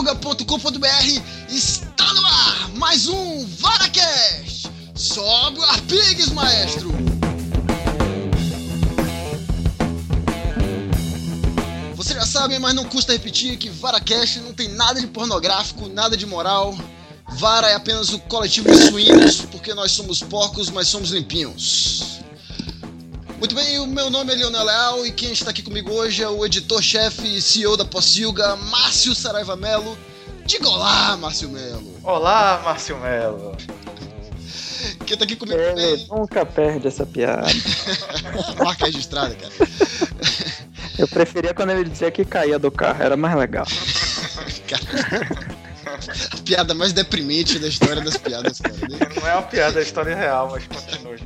pocilga.com.br está no ar mais um VaraCast. Sobe o Arpigues, maestro. Vocês já sabem, mas não custa repetir que VaraCast não tem nada de pornográfico, nada de moral. Vara é apenas o coletivo de suínos, porque nós somos porcos, mas somos limpinhos. Muito bem, o meu nome é Leonel Leal e quem está aqui comigo hoje é o editor-chefe e CEO da Pocilga, Márcio Saraiva Melo. Diga olá, Márcio Melo. Olá, Márcio Melo. Quem está aqui comigo Ele nunca perde essa piada. Marca registrada, cara. Eu preferia quando ele dizia que caía do carro, era mais legal. A piada mais deprimente da história das piadas, cara. Não é uma piada, é história real, mas continua.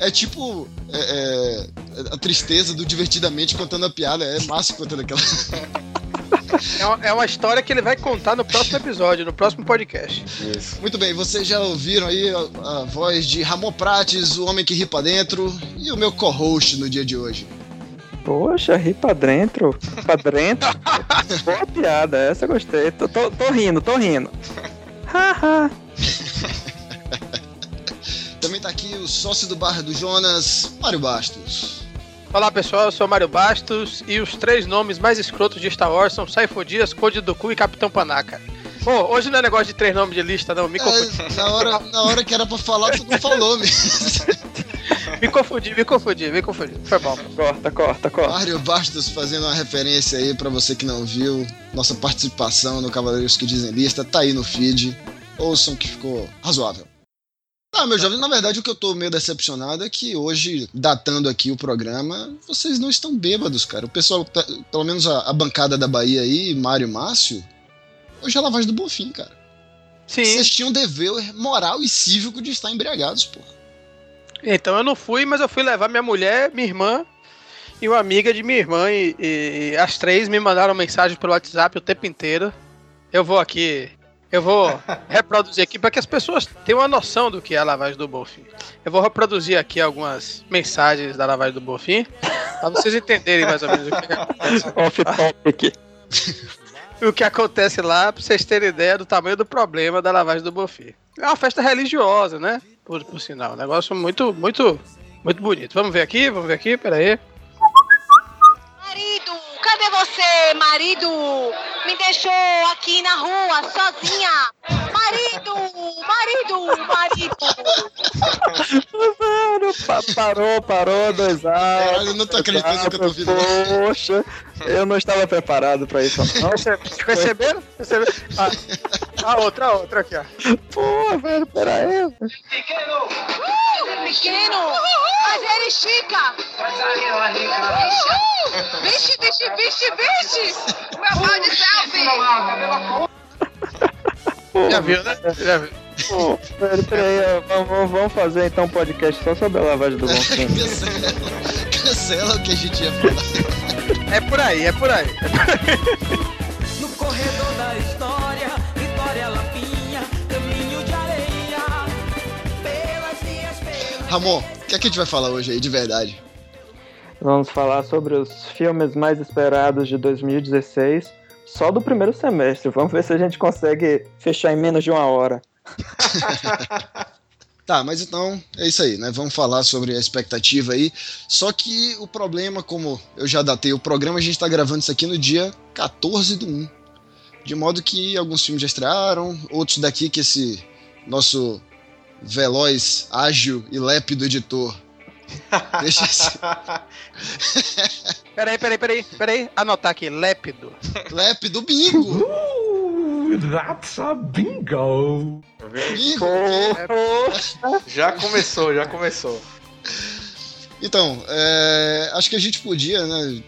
É tipo é, é, a tristeza do divertidamente contando a piada. É Márcio contando aquela. É uma, é uma história que ele vai contar no próximo episódio, no próximo podcast. Isso. Muito bem, vocês já ouviram aí a, a voz de Ramon Prates, o homem que ri pra dentro, e o meu co-host no dia de hoje. Poxa, ri pra dentro. Pra dentro. Boa piada, essa eu gostei. Tô, tô, tô rindo, tô rindo. Haha. Tá aqui o sócio do bar do Jonas, Mário Bastos. Olá pessoal, eu sou o Mário Bastos e os três nomes mais escrotos de Star Wars são Saifo Dias, Code do Cu e Capitão Panaca. Pô, hoje não é negócio de três nomes de lista, não, me confundi. É, na, hora, na hora que era pra falar, tu não falou mesmo. Me confundi, me confundi, me confundi. Foi bom. Corta, corta, corta. Mário Bastos fazendo uma referência aí pra você que não viu. Nossa participação no Cavaleiros que Dizem Lista tá aí no feed. Ouçam que ficou razoável. Ah, meu jovem, na verdade o que eu tô meio decepcionado é que hoje, datando aqui o programa, vocês não estão bêbados, cara. O pessoal, tá- pelo menos a, a bancada da Bahia aí, Mário e Márcio, hoje é lavagem do Bonfim, cara. Sim, Vocês tinham dever moral e cívico de estar embriagados, pô. então eu não fui, mas eu fui levar minha mulher, minha irmã e uma amiga de minha irmã e, e- e as três me mandaram mensagem pelo WhatsApp o tempo inteiro. Eu vou aqui, eu vou reproduzir aqui para que as pessoas tenham uma noção do que é a lavagem do Bonfim. Eu vou reproduzir aqui algumas mensagens da lavagem do Bonfim para vocês entenderem mais ou menos o que, que acontece. Off topic. o que acontece lá, pra vocês terem ideia do tamanho do problema da lavagem do Bonfim. É uma festa religiosa, né? Por, por sinal. Um negócio muito, muito, muito bonito. Vamos ver aqui, vamos ver aqui, peraí. Marido, cadê você, marido? Me deixou aqui na rua, sozinha. Marido, marido, marido. Mano, pa- parou, parou, dois anos. Caralho, eu não tô acreditando que eu tô ouvindo. Poxa, eu não estava preparado pra isso, não. Perceberam? Perceberam? Ah, a outra, a outra aqui, ó. Pô, velho, pera aí. Uh, pequeno, mas ele estica. Vixe, vixe, vixe, vixe. Meu pau de selfie. Já viu, né? Já viu. Pô, velho, pera aí. Vamos, vamos fazer então um podcast só sobre a lavagem do Bonfim. Cancela. O que a gente ia falar. É por aí, é por aí. No corredor da história, Vitória Lapinha, caminho de areia, pelas minhas pelas. Ramon, o que é que a gente vai falar hoje aí, de verdade? Vamos falar sobre os filmes mais esperados de 2016, só do primeiro semestre. Vamos ver se a gente consegue fechar em menos de uma hora. Tá, mas então é isso aí, né? Vamos falar sobre a expectativa aí. Só que o problema, como eu já datei o programa, a gente tá gravando isso aqui no dia 14 do 1. De modo que alguns filmes já estrearam, outros daqui que esse nosso veloz, ágil e lépido editor deixa esse Peraí, peraí, peraí, peraí. Anotar aqui, lépido. lépido bingo! That's a bingo. Bingo! Já começou, já começou. Então, é, acho que a gente podia, né,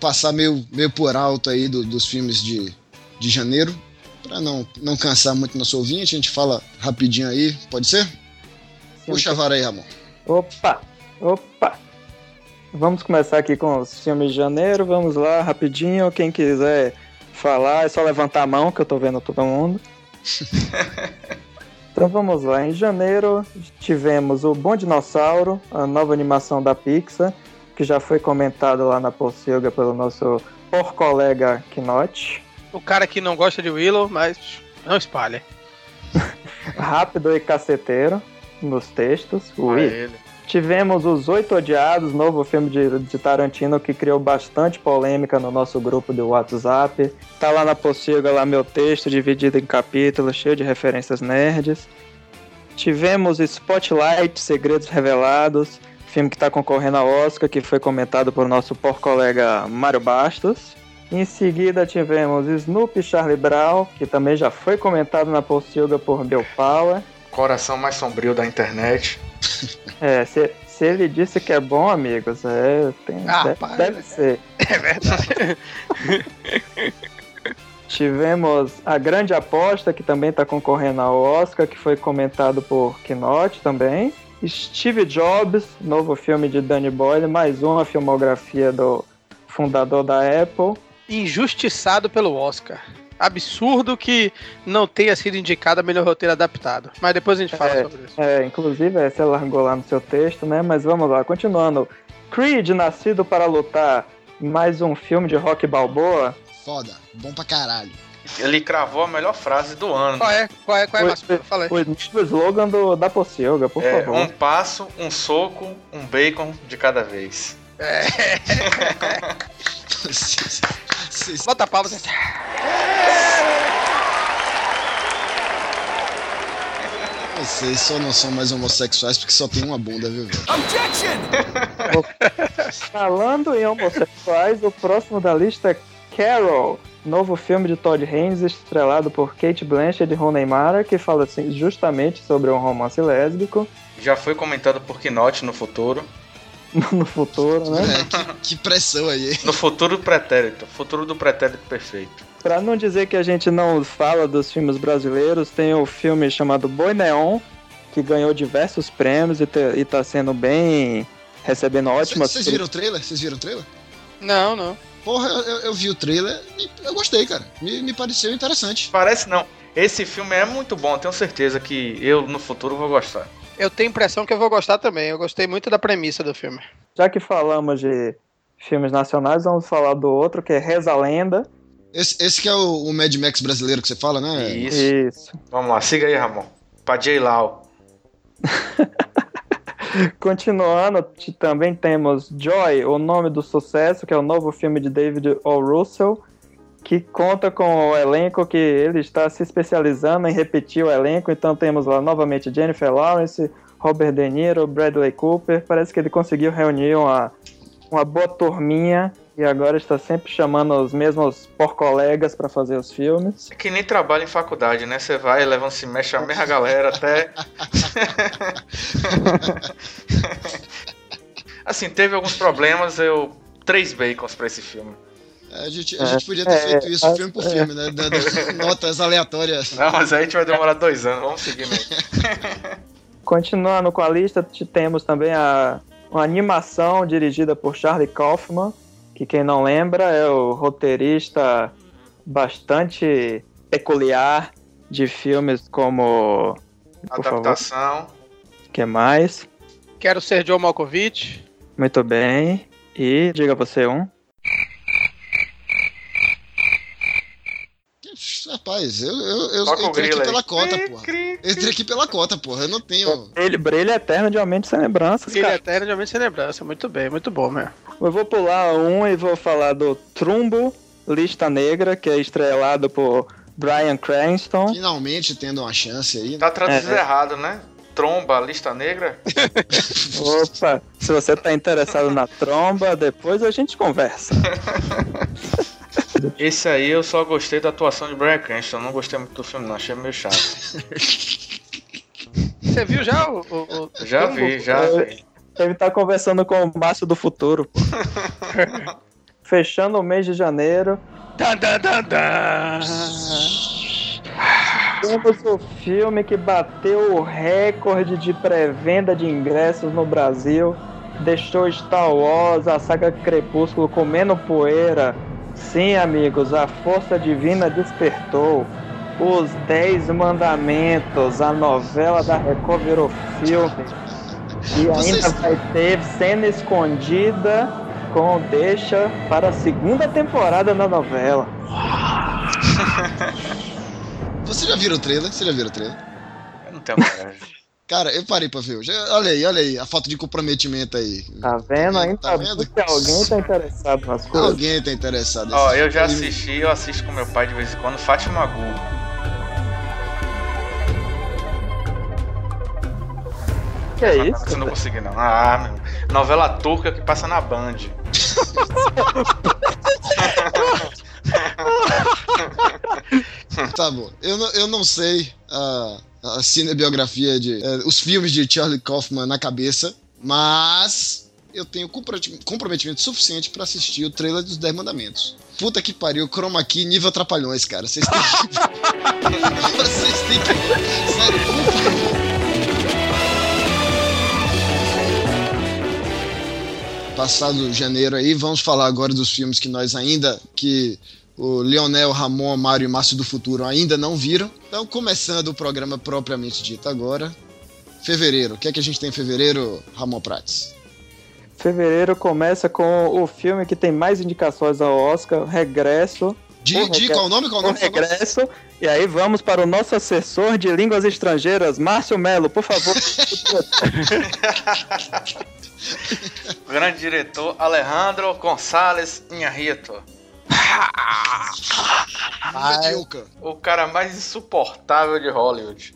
passar meio, meio por alto aí do- dos filmes de, de janeiro, para não, não cansar muito nosso ouvinte, a gente fala rapidinho aí, pode ser? Puxa a vara aí, Ramon. Opa, opa. Vamos começar aqui com os filmes de janeiro. Vamos lá, rapidinho. Quem quiser falar, é só levantar a mão, que eu tô vendo todo mundo. Então vamos lá. Em janeiro tivemos o Bom Dinossauro, a nova animação da Pixar, que já foi comentado lá na Pocilga pelo nosso por colega Knot. o cara que não gosta de Willow, mas não espalha. Rápido e caceteiro nos textos. É Ui. ele. Tivemos Os Oito Odiados, novo filme de, de Tarantino que criou bastante polêmica no nosso grupo do WhatsApp. Tá lá na possível lá meu texto, dividido em capítulos, cheio de referências nerds. Tivemos Spotlight, Segredos Revelados, filme que está concorrendo ao Oscar, que foi comentado por nosso por colega Mário Bastos. Em seguida tivemos Snoopy Charlie Brown, que também já foi comentado na Pocilga por Bill Power. Coração mais sombrio da internet. É, se, se ele disse que é bom, amigos, é, tem, Ah, deve, para. deve ser. É verdade. Tivemos A Grande Aposta, que também está concorrendo ao Oscar, que foi comentado por Knote também. Steve Jobs, novo filme de Danny Boyle, mais uma filmografia do fundador da Apple. Injustiçado pelo Oscar. Absurdo que não tenha sido indicado a melhor roteiro adaptado. Mas depois a gente fala É. sobre isso. É, inclusive, é, você largou lá no seu texto, né? Mas vamos lá, continuando. Creed, Nascido para Lutar, mais um filme de rock balboa. Foda. Bom pra caralho. Ele cravou a melhor frase do ano. Qual é? Qual é? Qual é? Fala aí. O slogan do, da Pocilga, por É, favor. um passo, um soco, um bacon de cada vez. Vocês- Bota a palma. Vocês só não são mais homossexuais porque só tem uma bunda, viu, velho? Falando em homossexuais, o próximo da lista é Carol, novo filme de Todd Haynes, estrelado por Kate Blanchett e Rooney Mara, que fala assim, justamente sobre um romance lésbico Já foi comentado por Knote no futuro. no futuro, né? É, que, que pressão aí. No futuro pretérito. Futuro do pretérito perfeito. Pra não dizer que a gente não fala dos filmes brasileiros, tem o filme chamado Boi Neon, que ganhou diversos prêmios e, te- e tá sendo bem. recebendo ótimas. Vocês viram o trailer? Vocês viram o trailer? Não, não. Porra, eu, eu- eu vi o trailer e eu gostei, cara. Me, me pareceu interessante. Parece não. Esse filme é muito bom. Tenho certeza que eu no futuro vou gostar. Eu tenho impressão que eu vou gostar também. Eu gostei muito da premissa do filme. Já que falamos de filmes nacionais, vamos falar do outro, que é Reza a Lenda. Esse, esse que é o, o Mad Max brasileiro que você fala, né? Isso. Isso. Vamos lá, siga aí, Ramon. Pra J. Lau. Continuando, também temos Joy, o nome do sucesso, que é o novo filme de David O. Russell, que conta com o elenco que ele está se especializando em repetir o elenco. Então temos lá novamente Jennifer Lawrence, Robert De Niro, Bradley Cooper. Parece que ele conseguiu reunir uma, uma boa turminha e agora está sempre chamando os mesmos por colegas para fazer os filmes. É que nem trabalho em faculdade, né? Você vai, leva um semestre, a mesma galera até. assim, teve alguns problemas, eu. Três bacons pra esse filme. A gente, a gente podia ter É, feito isso é, filme por filme, né? Dando notas aleatórias. Não, mas aí a gente vai demorar dois anos, vamos seguir aí. Continuando com a lista, temos também a, uma animação dirigida por Charlie Kaufman, que quem não lembra é o roteirista bastante peculiar de filmes como. Adaptação. que mais? Quero ser John Malkovich. Muito bem. E diga você um. Rapaz, eu, eu, eu Toca entrei aqui aí. pela cota, Cri, porra. cri, entrei aqui pela cota, porra. Eu não tenho. Ele brilha eterno de Aumente Sem Lembranças, Filho cara. Eterno de Homem Sem Lembrança. Muito bem, muito bom, meu. Eu vou pular um e vou falar do Trumbo, Lista Negra, que é estrelado por Brian Cranston. Finalmente tendo uma chance aí. né? Tá traduzido É. errado, né? Tromba, lista negra. Opa, se você tá interessado na tromba, depois a gente conversa. Esse aí eu só gostei da atuação de Brian Cranston. Não gostei muito do filme, não. Achei meio chato. Você viu já o. o- o- Já Trumbo? vi, já vi. Ele tá conversando com o Márcio do Futuro. Fechando o mês de janeiro, Tan, tan, tan, tan. temos o filme que bateu o recorde de pré-venda de ingressos no Brasil. Deixou Star Wars, a saga Crepúsculo comendo poeira. Sim, amigos, a força divina despertou. Os Dez Mandamentos, a novela da Record virou filme. E ainda Vocês- vai ter cena escondida com deixa para a segunda temporada da novela. Você já viram o trailer? Você já viram o trailer? Eu não tenho coragem. Cara, eu parei pra ver hoje. Olha aí, olha aí, a falta de comprometimento aí. Tá vendo? Ainda Tá vendo? que alguém tá interessado nas coisas. Alguém tá interessado. Ó, eu já assisti, eu assisto com meu pai de vez em quando, Fátima Gu. Que é isso? Você não consegui não. Ah, meu. Novela turca que passa na Band. Tá bom. Eu não, eu não sei a, a cinebiografia de. eh, os filmes de Charlie Kaufman na cabeça, mas eu tenho comprometi- comprometimento suficiente pra assistir o trailer dos 10 Mandamentos. Puta que pariu, chroma key nível trapalhões, cara. Vocês têm que. Vocês têm que. Sério, por favor. Passado janeiro aí, vamos falar agora dos filmes que nós ainda. que o Leonel, Ramon, Mário e Márcio do Futuro ainda não viram. Então, começando o programa propriamente dito agora. Fevereiro. O que é que a gente tem em fevereiro, Ramon Prates? Fevereiro começa com o filme que tem mais indicações ao Oscar, Regresso. De, O de qual o nome? Qual o nome? Qual o nome? Regresso. E aí vamos para o nosso assessor de línguas estrangeiras, Márcio Melo, por favor. O grande diretor Alejandro González Inharrito. O cara mais insuportável de Hollywood.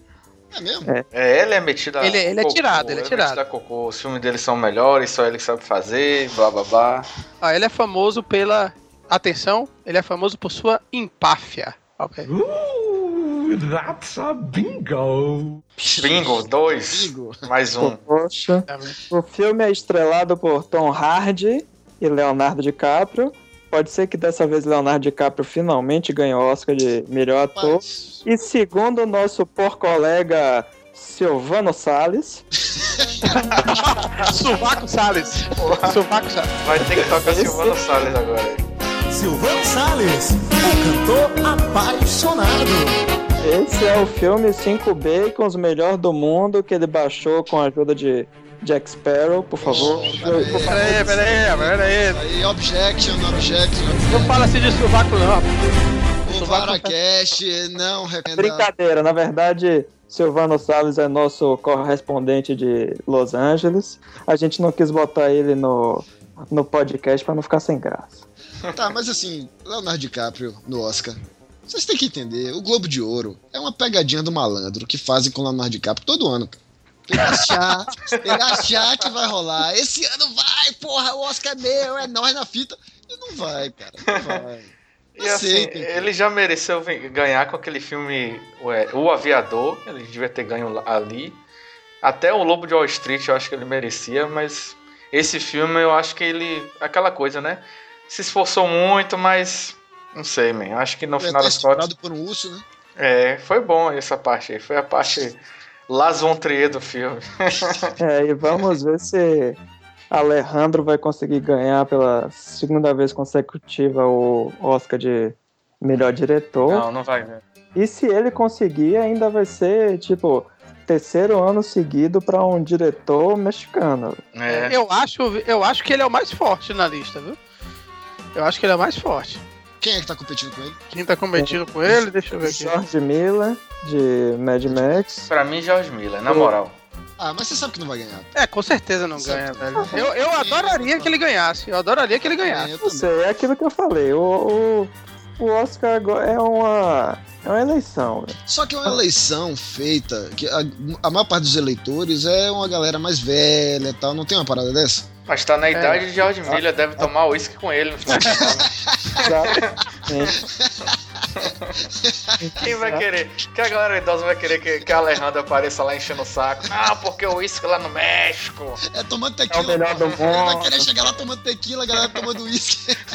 É mesmo? É, ele é metido a Ele- ele é cocô, tirado, ele é tirado. a cocô. Os filmes dele são melhores, só ele que sabe fazer, blá blá blá. Ah, ele é famoso pela. Atenção, ele é famoso por sua empáfia. Ok. Ooh, that's a bingo. Bingo, dois. Bingo. Mais um. Poxa. O filme é estrelado por Tom Hardy e Leonardo DiCaprio. Pode ser que dessa vez Leonardo DiCaprio finalmente ganhe o Oscar de melhor ator. Mas, E segundo o nosso por colega Silvano Salles, Suvaco Salles. Suvaco Salles. Vai ter que tocar Silvano Salles agora. Silvano Salles, o cantor apaixonado. esse é o filme 5B com os melhores do mundo que ele baixou com a ajuda de Jack Sparrow, por favor. Peraí. Peraí, peraí, peraí. aí, objection, objection. Não fala assim de sovaco, não. O Varacast não recomenda. Brincadeira, na verdade, Silvano Salles é nosso correspondente de Los Angeles. A gente não quis botar ele no, no podcast pra não ficar sem graça. Tá, mas assim, Leonardo DiCaprio no Oscar. Vocês têm que entender, o Globo de Ouro é uma pegadinha do malandro que fazem com o Leonardo DiCaprio todo ano. cara. Ele achar, ele achar que vai rolar. Esse ano vai, porra, o Oscar é meu, é nós na fita. E não vai, cara, não vai. E assim, ele já mereceu ganhar com aquele filme ué, O Aviador. Ele devia ter ganho ali. Até o Lobo de Wall Street eu acho que ele merecia, mas esse filme eu acho que ele. Aquela coisa, né? Se esforçou muito, mas. Não sei, man. Acho que no Ele é final das contas. por um urso, né? É, foi bom essa parte aí. Foi a parte Las von Trier do filme. É, e vamos ver se Alejandro vai conseguir ganhar pela segunda vez consecutiva o Oscar de melhor diretor. Não, não vai ver. E se ele conseguir, ainda vai ser, tipo, terceiro ano seguido pra um diretor mexicano. É. Eu acho, eu acho que ele é o mais forte na lista, viu? Eu acho que ele é o mais forte. Quem é que tá competindo com ele? Quem tá competindo com ele, deixa eu ver aqui. George Miller, de Mad Max. Pra mim, George Miller, na moral. Ah, mas você sabe que não vai ganhar. É, com certeza não ganha, velho. Eu, eu adoraria que ele ganhasse. Eu adoraria que ele ganhasse. Eu Não sei, é aquilo que eu falei. O, o, o Oscar agora é uma, é uma eleição, velho. Só que é uma eleição feita, que a, a maior parte dos eleitores é uma galera mais velha e tal. Não tem uma parada dessa? Mas tá na idade de George Miller, deve tomar uísque com ele no final de semana. Exatamente. Quem vai querer? Que a galera idosa vai querer que, que a Alejandra apareça lá enchendo o saco. Ah, porque o uísque lá no México. É tomando É o tequila. melhor do Ele vai mundo. querer chegar lá tomando tequila, a galera tomando uísque.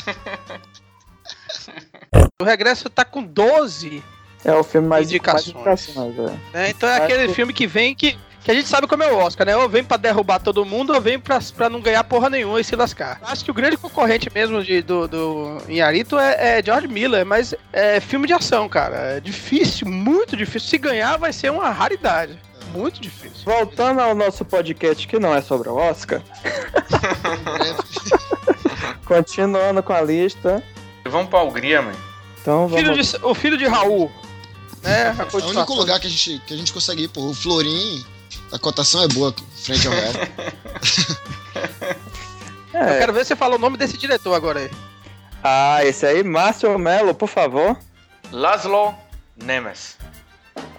O Regresso tá com 12, É o filme mais Indicações. mais indicações, velho. né? Então é Acho aquele que- filme que vem que, que a gente sabe como é o Oscar, né? Ou vem pra derrubar todo mundo, ou vem pra, pra não ganhar porra nenhuma e se lascar. Acho que o grande concorrente mesmo de, do, do Inharito é, é George Miller, mas é filme de ação, cara. É difícil, muito difícil. Se ganhar, vai ser uma raridade. Muito difícil. Voltando ao nosso podcast que não é sobre o Oscar, continuando com a lista. Vamos pra Hungria, mano. Então Filho vamos. de- o filho de Raul. É, a É o único lugar que a gente, que a gente consegue ir, pô. O Florim, a cotação é boa frente ao real. Eu É. quero ver se você fala o nome desse diretor agora aí. Ah, esse aí, Márcio Melo, por favor. Laszlo Nemes.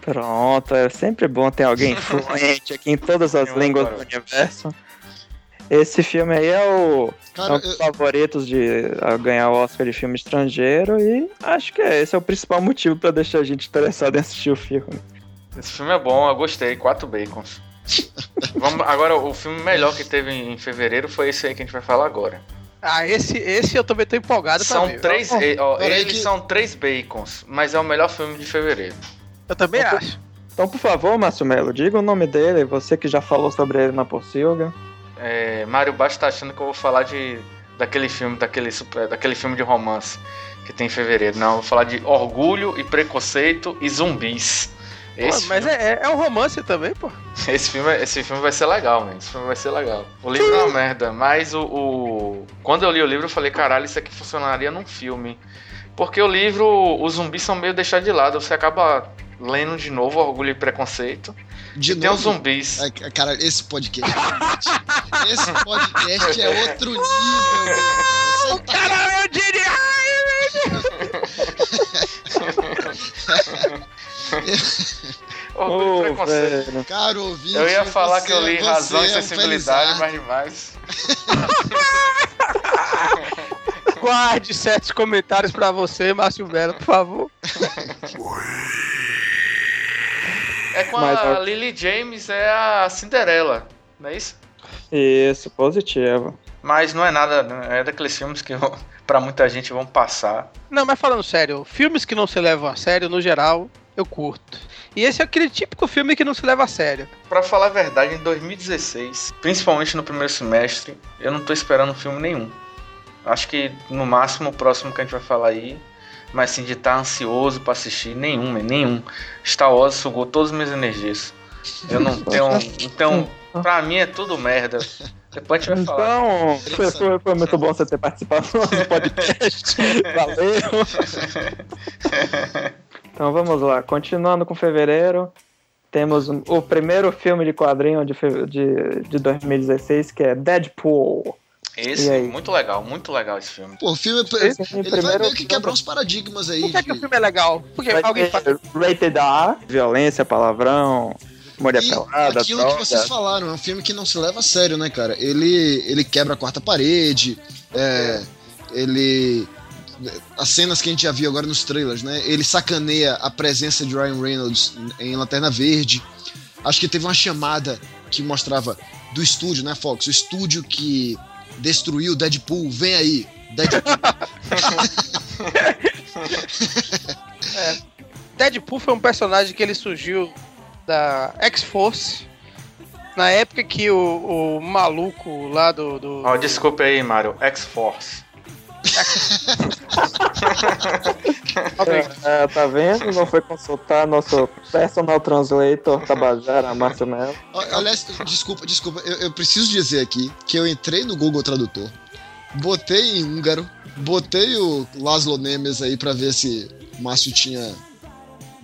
Pronto, é sempre bom ter alguém fluente aqui em todas as Eu línguas do universo. Esse filme aí é o é Cara, um dos eu, favoritos de a ganhar o Oscar de filme estrangeiro e acho que é, esse é o principal motivo pra deixar a gente interessado em assistir o filme. Esse filme é bom, eu gostei. Quatro bacons. Vamos, agora, o filme melhor que teve em fevereiro foi esse aí que a gente vai falar agora. Ah, esse, esse eu também tô empolgado pra São ver. três, eh, ó, eles que- são três bacons, mas é o melhor filme de fevereiro. Eu também acho. Então, por favor, Márcio Melo, diga o nome dele, você que já falou sobre ele na Pocilga. É, Mário Baixo tá achando que eu vou falar de daquele filme, daquele, super- daquele filme de romance que tem em fevereiro. Não, eu vou falar de Orgulho e Preconceito e Zumbis. Pô, Esse, mas filme, é, é um romance também, pô. esse, filme, esse filme vai ser legal, mano. Esse filme vai ser legal. O livro é uma merda, mas o, o- Quando eu li o livro, eu falei, caralho, isso aqui funcionaria num filme. Porque o livro, os zumbis são meio deixados de lado. Você acaba lendo de novo Orgulho e Preconceito. de e tem os novo, zumbis. Ai, cara, esse podcast. esse podcast é outro nível. Você tá Caralho, eu diria! Orgulho Preconceito. velho. caro ouvinte. Eu ia falar você- que eu li você Razão e é um Sensibilidade, mas demais. Guarde sete comentários pra você, Márcio Melo, por favor. É com Mas a Lily James, é a Cinderela, não é isso? Isso, positivo. Mas não é nada, é daqueles filmes que pra muita gente vão passar. Não, mas falando sério, filmes que não se levam a sério, no geral, eu curto. E esse é aquele típico filme que não se leva a sério. Pra falar a verdade, em 2016, principalmente no primeiro semestre, eu não tô esperando filme nenhum. Acho que no máximo o próximo que a gente vai falar aí, mas assim, de estar ansioso pra assistir, nenhum, nenhum. Star Wars sugou todas as minhas energias. Eu não tenho. Então, pra mim é tudo merda. Depois a gente vai falar. Então, foi, foi- foi muito bom você ter participado do nosso podcast. Valeu. Então vamos lá, continuando com fevereiro, temos o primeiro filme de quadrinho de, de, de 2016, que é Deadpool. Esse, aí? muito legal, muito legal esse filme. Pô, o filme Esse ele vai primeiro meio que quebrar uns paradigmas aí. Por que, é que o de- filme é legal? Porque Vai alguém fala. Rated R, violência, palavrão, mulher E pelada, aquilo droga. que vocês falaram, é um filme que não se leva a sério, né, cara? Ele, ele quebra a quarta parede, é, ele. As cenas que a gente já viu agora nos trailers, né? Ele sacaneia a presença de Ryan Reynolds em Lanterna Verde. Acho que teve uma chamada que mostrava do estúdio, né, Fox? O estúdio que destruiu Deadpool, vem aí, Deadpool. Deadpool foi um personagem que ele surgiu da X-Force. Na época que o, o maluco lá do. do- desculpa aí, Mário. X-Force. É, tá vendo? Não foi consultar nosso personal translator, Tabajara, Márcio Melo. Aliás, desculpa, desculpa, eu, eu preciso dizer aqui que eu entrei no Google Tradutor, botei em húngaro, botei o Laszlo Nemes aí pra ver se o Márcio tinha,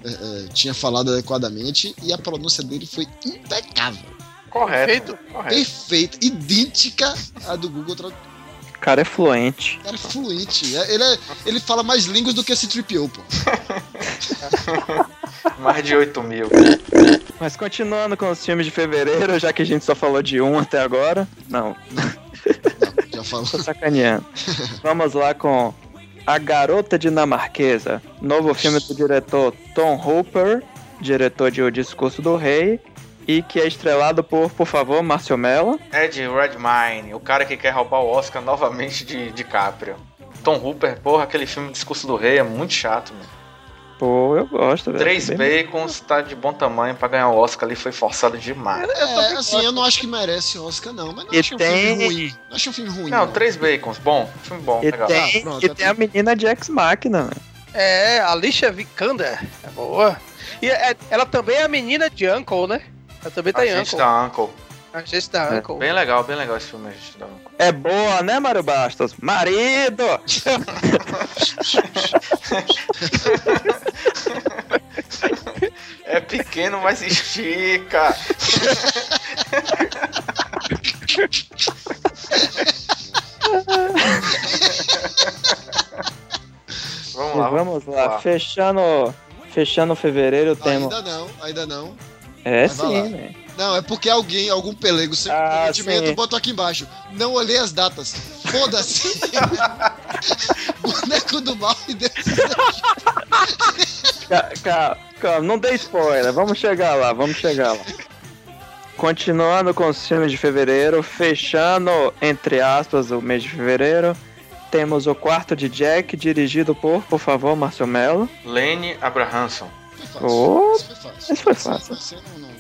é, é, tinha falado adequadamente e a pronúncia dele foi impecável, Correto. Perfeito. correto. perfeita, idêntica à do Google Tradutor. O cara é fluente. Cara, é fluente. É- Ele, é- ele fala mais línguas do que esse 3PO, pô. Mais de 8 mil. Mas continuando com os filmes de fevereiro, já que a gente só falou de um até agora. Não, Já falou. tô sacaneando. Vamos lá com A Garota Dinamarquesa, novo filme do diretor Tom Hooper, diretor de O Discurso do Rei, e que é estrelado por, por favor, Márcio Mello. Ed Redmayne, o cara que quer roubar o Oscar novamente de DiCaprio. Tom Hooper, porra, aquele filme Discurso do Rei é muito chato, mano. Pô, eu gosto, velho. Três bacons tá de bom tamanho pra ganhar o Oscar ali, foi forçado demais. É, assim, eu não acho que merece Oscar, não, mas não E achei um filme tem- ruim. Não achei um filme ruim. Não, três bacons, bom, filme bom, E legal. tem, Ah, pronto, e é tem a menina de Ex Machina, velho. É, Alicia Vikander. É boa. E é- ela também é a menina de Uncle, né? Ela também tá A em gente Uncle. da Uncle. A gente da É, Uncle. Bem legal, bem legal esse filme, a gente da Uncle. É boa, né, Mário Bastos? Marido! É pequeno, mas estica. Vamos lá. vamos lá, fechando, fechando fevereiro temos. Ainda não, ainda não. É Mas sim, né? Não, é porque alguém, algum pelego sem Ah, comprometimento sim. botou aqui embaixo. Não olhei as datas. Foda-se. Boneco do mal e Deus. Ca- ca- Calma, não dê spoiler, vamos chegar lá, vamos chegar lá. Continuando com os filmes de fevereiro, fechando, entre aspas, o mês de fevereiro, temos o quarto de Jack, dirigido por, por favor, Márcio Mello. Lane Abrahamson. Fácil. Oh, Isso foi fácil. esse foi fácil. Você não- não-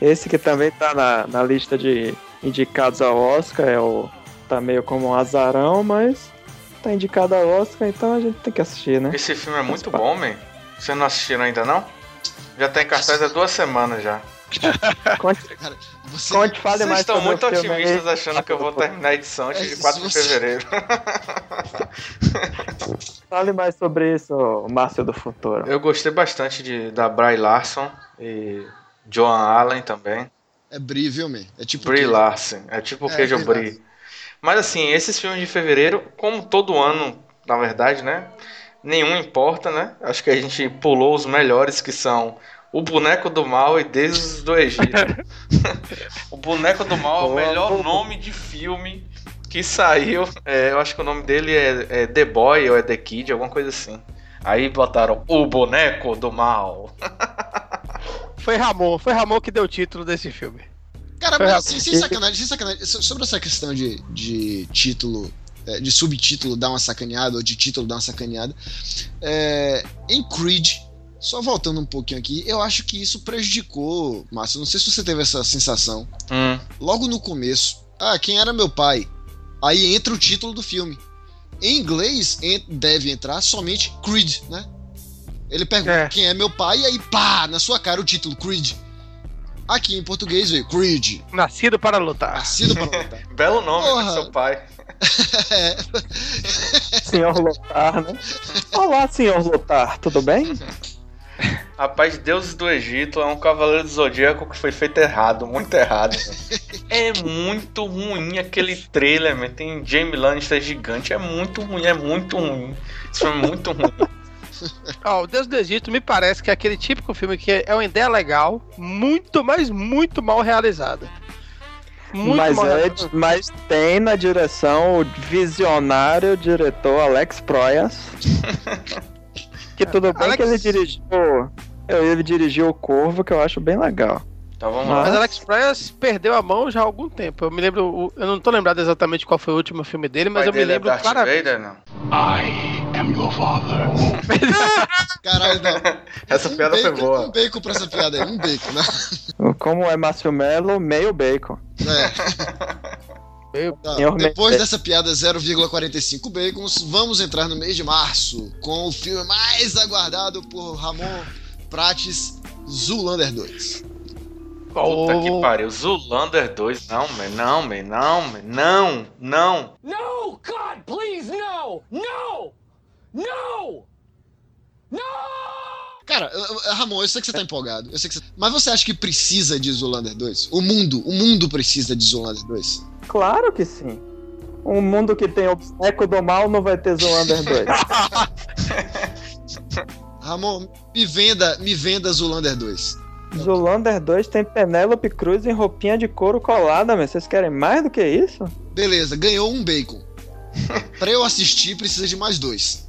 Esse que também tá na, na lista de indicados ao Oscar, é o. tá meio como um azarão, mas tá indicado ao Oscar, então a gente tem que assistir, né? Esse filme é muito bom, man. Você não assistiram ainda não? Já tá em cartaz há duas semanas já. Conte, Cara, você. conte fale Vocês mais estão sobre muito otimistas achando que eu vou terminar a edição antes de É, 4 de fevereiro. Fale mais sobre isso, Márcio do Futuro. Eu gostei bastante de, da Bry Larson e Joan Allen também. É Brie, viu, man? É tipo. Brie que- Larson, é tipo o É, queijo Brie Brie. Mas assim, esses filmes de fevereiro, como todo ano, na verdade, né? Nenhum importa, né? Acho que a gente pulou os melhores que são O Boneco do Mal e Deuses do Egito. o Boneco do Mal é o melhor boa. nome de filme que saiu. É, eu acho que o nome dele é, é The Boy ou é The Kid, alguma coisa assim. Aí botaram O Boneco do Mal. Foi Ramon, foi Ramon que deu o título desse filme. Cara, Foi mas assim, sem sacanagem, sem sacanagem. so- Sobre essa questão de, de título, é, de subtítulo dar uma sacaneada, ou de título dar uma sacaneada, é, em Creed, só voltando um pouquinho aqui, eu acho que isso prejudicou, Márcio. Não sei se você teve essa sensação. Hum. Logo no começo, ah, quem era meu pai? Aí entra o título do filme. Em inglês, deve entrar somente Creed, né? Ele pergunta É. quem é meu pai, e aí pá, na sua cara o título Creed. Aqui em português veio Creed, Nascido para lutar. nascido para lutar. Belo nome Porra. do seu pai. É, Senhor Lotar, né? Olá, senhor Lotar, tudo bem? Rapaz, Deuses do Egito é um cavaleiro do zodíaco que foi feito errado, muito errado. é muito ruim aquele trailer, man. tem Jamie Lannister gigante, é muito ruim, é muito ruim. Isso é muito ruim. Ó, o Deus do Egito me parece que é aquele típico filme que é uma ideia legal, muito, mas muito mal realizada. Muito mas, mal é, realizada. mas tem na direção o visionário diretor Alex Proyas. que tudo bem Alex- que ele dirigiu. Ele dirigiu o Corvo, que eu acho bem legal. Então vamos Mas- lá. Mas Alex Proyas perdeu a mão já há algum tempo. Eu me lembro, o- eu não tô lembrado exatamente qual foi o último filme dele, mas pai eu me é lembro Darth claramente. Vader, não? caralho, não. Essa Um piada foi bacon- boa. Um bacon pra essa piada aí, um bacon, né? Como é Márcio Melo, meio bacon. É. Tá, Depois dessa piada 0,45 bacons, vamos entrar no mês de março com o filme mais aguardado por Ramon Prates, Zulander 2. Puta que Oh, pariu. Zulander 2, não, man, não, man, não, man, não, não. No! God, please, no! No! No! No! Cara, Ramon, eu sei que você tá empolgado. Eu sei que você... Mas você acha que precisa de Zulander 2? O mundo, o mundo precisa de Zulander 2? Claro que sim. Um mundo que tem o boneco do mal não vai ter Zoolander 2. Ramon, me venda, me venda Zulander 2. Zoolander 2 tem Penélope Cruz em roupinha de couro colada, mas vocês querem mais do que isso? Beleza, ganhou um bacon. pra eu assistir, precisa de mais dois.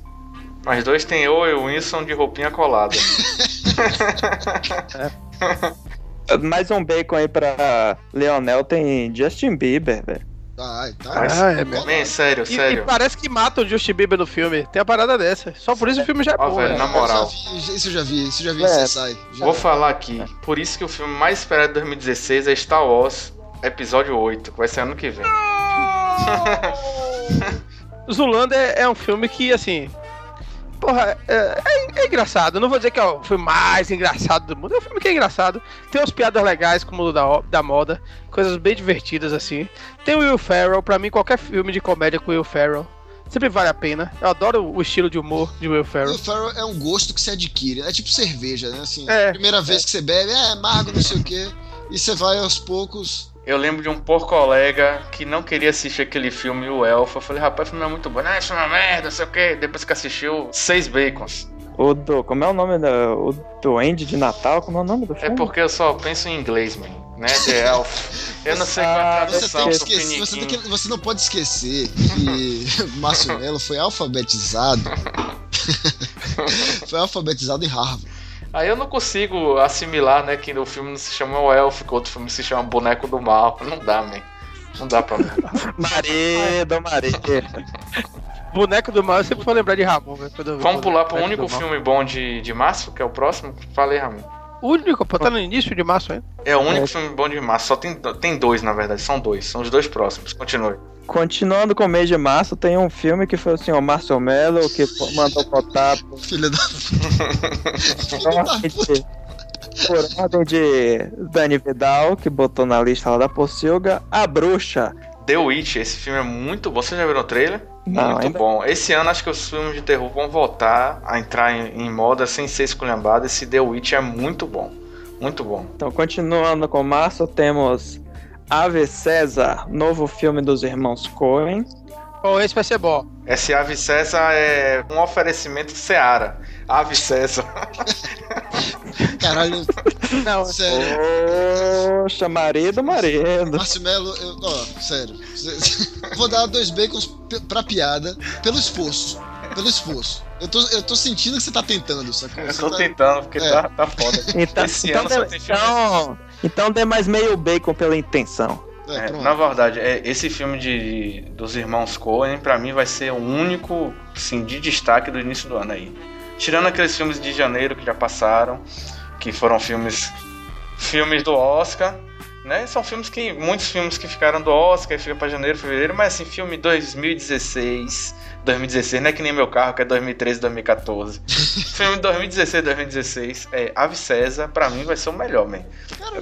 Mas dois tem eu e o Winston de roupinha colada. Mais um bacon aí pra Leonel tem Justin Bieber, velho. Tá, tá. Ah, é Man, sério, E, e sério. parece que mata o Justin Bieber no filme. Tem a parada dessa. Só por isso o filme já é Ó, bom. velho, né? na moral. Eu já vi, isso eu já vi, isso eu já vi É. em CSI. Já Vou falar aqui. Por isso que o filme mais esperado de 2016 é Star Wars Episódio 8, que vai ser ano que vem. Zulander é, é um filme que, assim. Porra, é, é- é engraçado. Eu não vou dizer que é o filme mais engraçado do mundo. É um filme que é engraçado. Tem umas piadas legais, como o da, da moda. Coisas bem divertidas, assim. Tem o Will Ferrell. Pra mim, qualquer filme de comédia com o Will Ferrell Sempre vale a pena. Eu adoro o estilo de humor de Will Ferrell. Will Ferrell é um gosto que se adquire. É tipo cerveja, né? Assim, É, primeira vez que você bebe, é amargo, não sei o quê. E você vai aos poucos. Eu lembro de um por colega que não queria assistir aquele filme, o Elfa. Eu falei, rapaz, o filme é muito bom. Não, isso é uma merda, não sei o quê. Depois que assistiu, seis bacons. O do. Como é o nome da. O Duende de Natal? Como é o nome do É filme? porque eu só penso em inglês, man. Né? The Elf. Eu não sei qual é a Ah, Você tradução tem que pro esquecer, você, que- você não pode esquecer que Márcio Mello foi alfabetizado. foi alfabetizado em Harvard. Aí eu não consigo assimilar, né, que o filme não se chama o Elf, que o outro filme se chama Boneco do Mal. Não dá, man. Não dá pra mim. Marido, marido. Boneco do mal, eu sempre vou lembrar de Ramon, vi Vamos pular pro único filme bom de, de março, que é o próximo. Falei, Ramon. O único, pô, tá no início de março ainda. É o único É. filme bom de março. Só tem, tem dois, na verdade. São dois. São os dois próximos. Continue. Continuando com o mês de março, tem um filme que foi o senhor Márcio Mello que mandou botar por Filha da. ordem de, por ordem de Dani Vidal, que botou na lista lá da Pocilga, A Bruxa. The Witch, esse filme é muito bom. Você já viu o trailer? Não, muito ainda- bom. Esse ano acho que os filmes de terror vão voltar a entrar em, em moda sem ser esculhambado. Esse The Witch é muito bom. Muito bom. Então, continuando com março, temos Ave César, novo filme dos irmãos Coen. Pô, esse vai ser bom. Esse Ave César é um oferecimento Seara. Ave César. Caralho, Não, sério. Poxa, marido, marido. Márcio Melo, eu, ó, sério. Vou dar dois bacons pra piada pelo esforço. Pelo esforço. Eu tô, eu tô sentindo que você tá tentando, sacou? Eu tô tá- tentando, porque É. tá, tá foda. Então, Esse então, ano dê, então, então dê mais meio bacon pela intenção. É, É, na verdade, é, esse filme de, dos irmãos Coen, pra mim, vai ser o único assim, de destaque do início do ano aí. Tirando aqueles filmes de janeiro que já passaram, que foram filmes filmes do Oscar, né? São filmes que muitos filmes que ficaram do Oscar, e fica pra janeiro, fevereiro, mas assim, filme 2016, 2016, não é que nem meu carro, que é 2013, 2014. filme 2016, 2016, é Ave César, pra mim vai ser o melhor, man.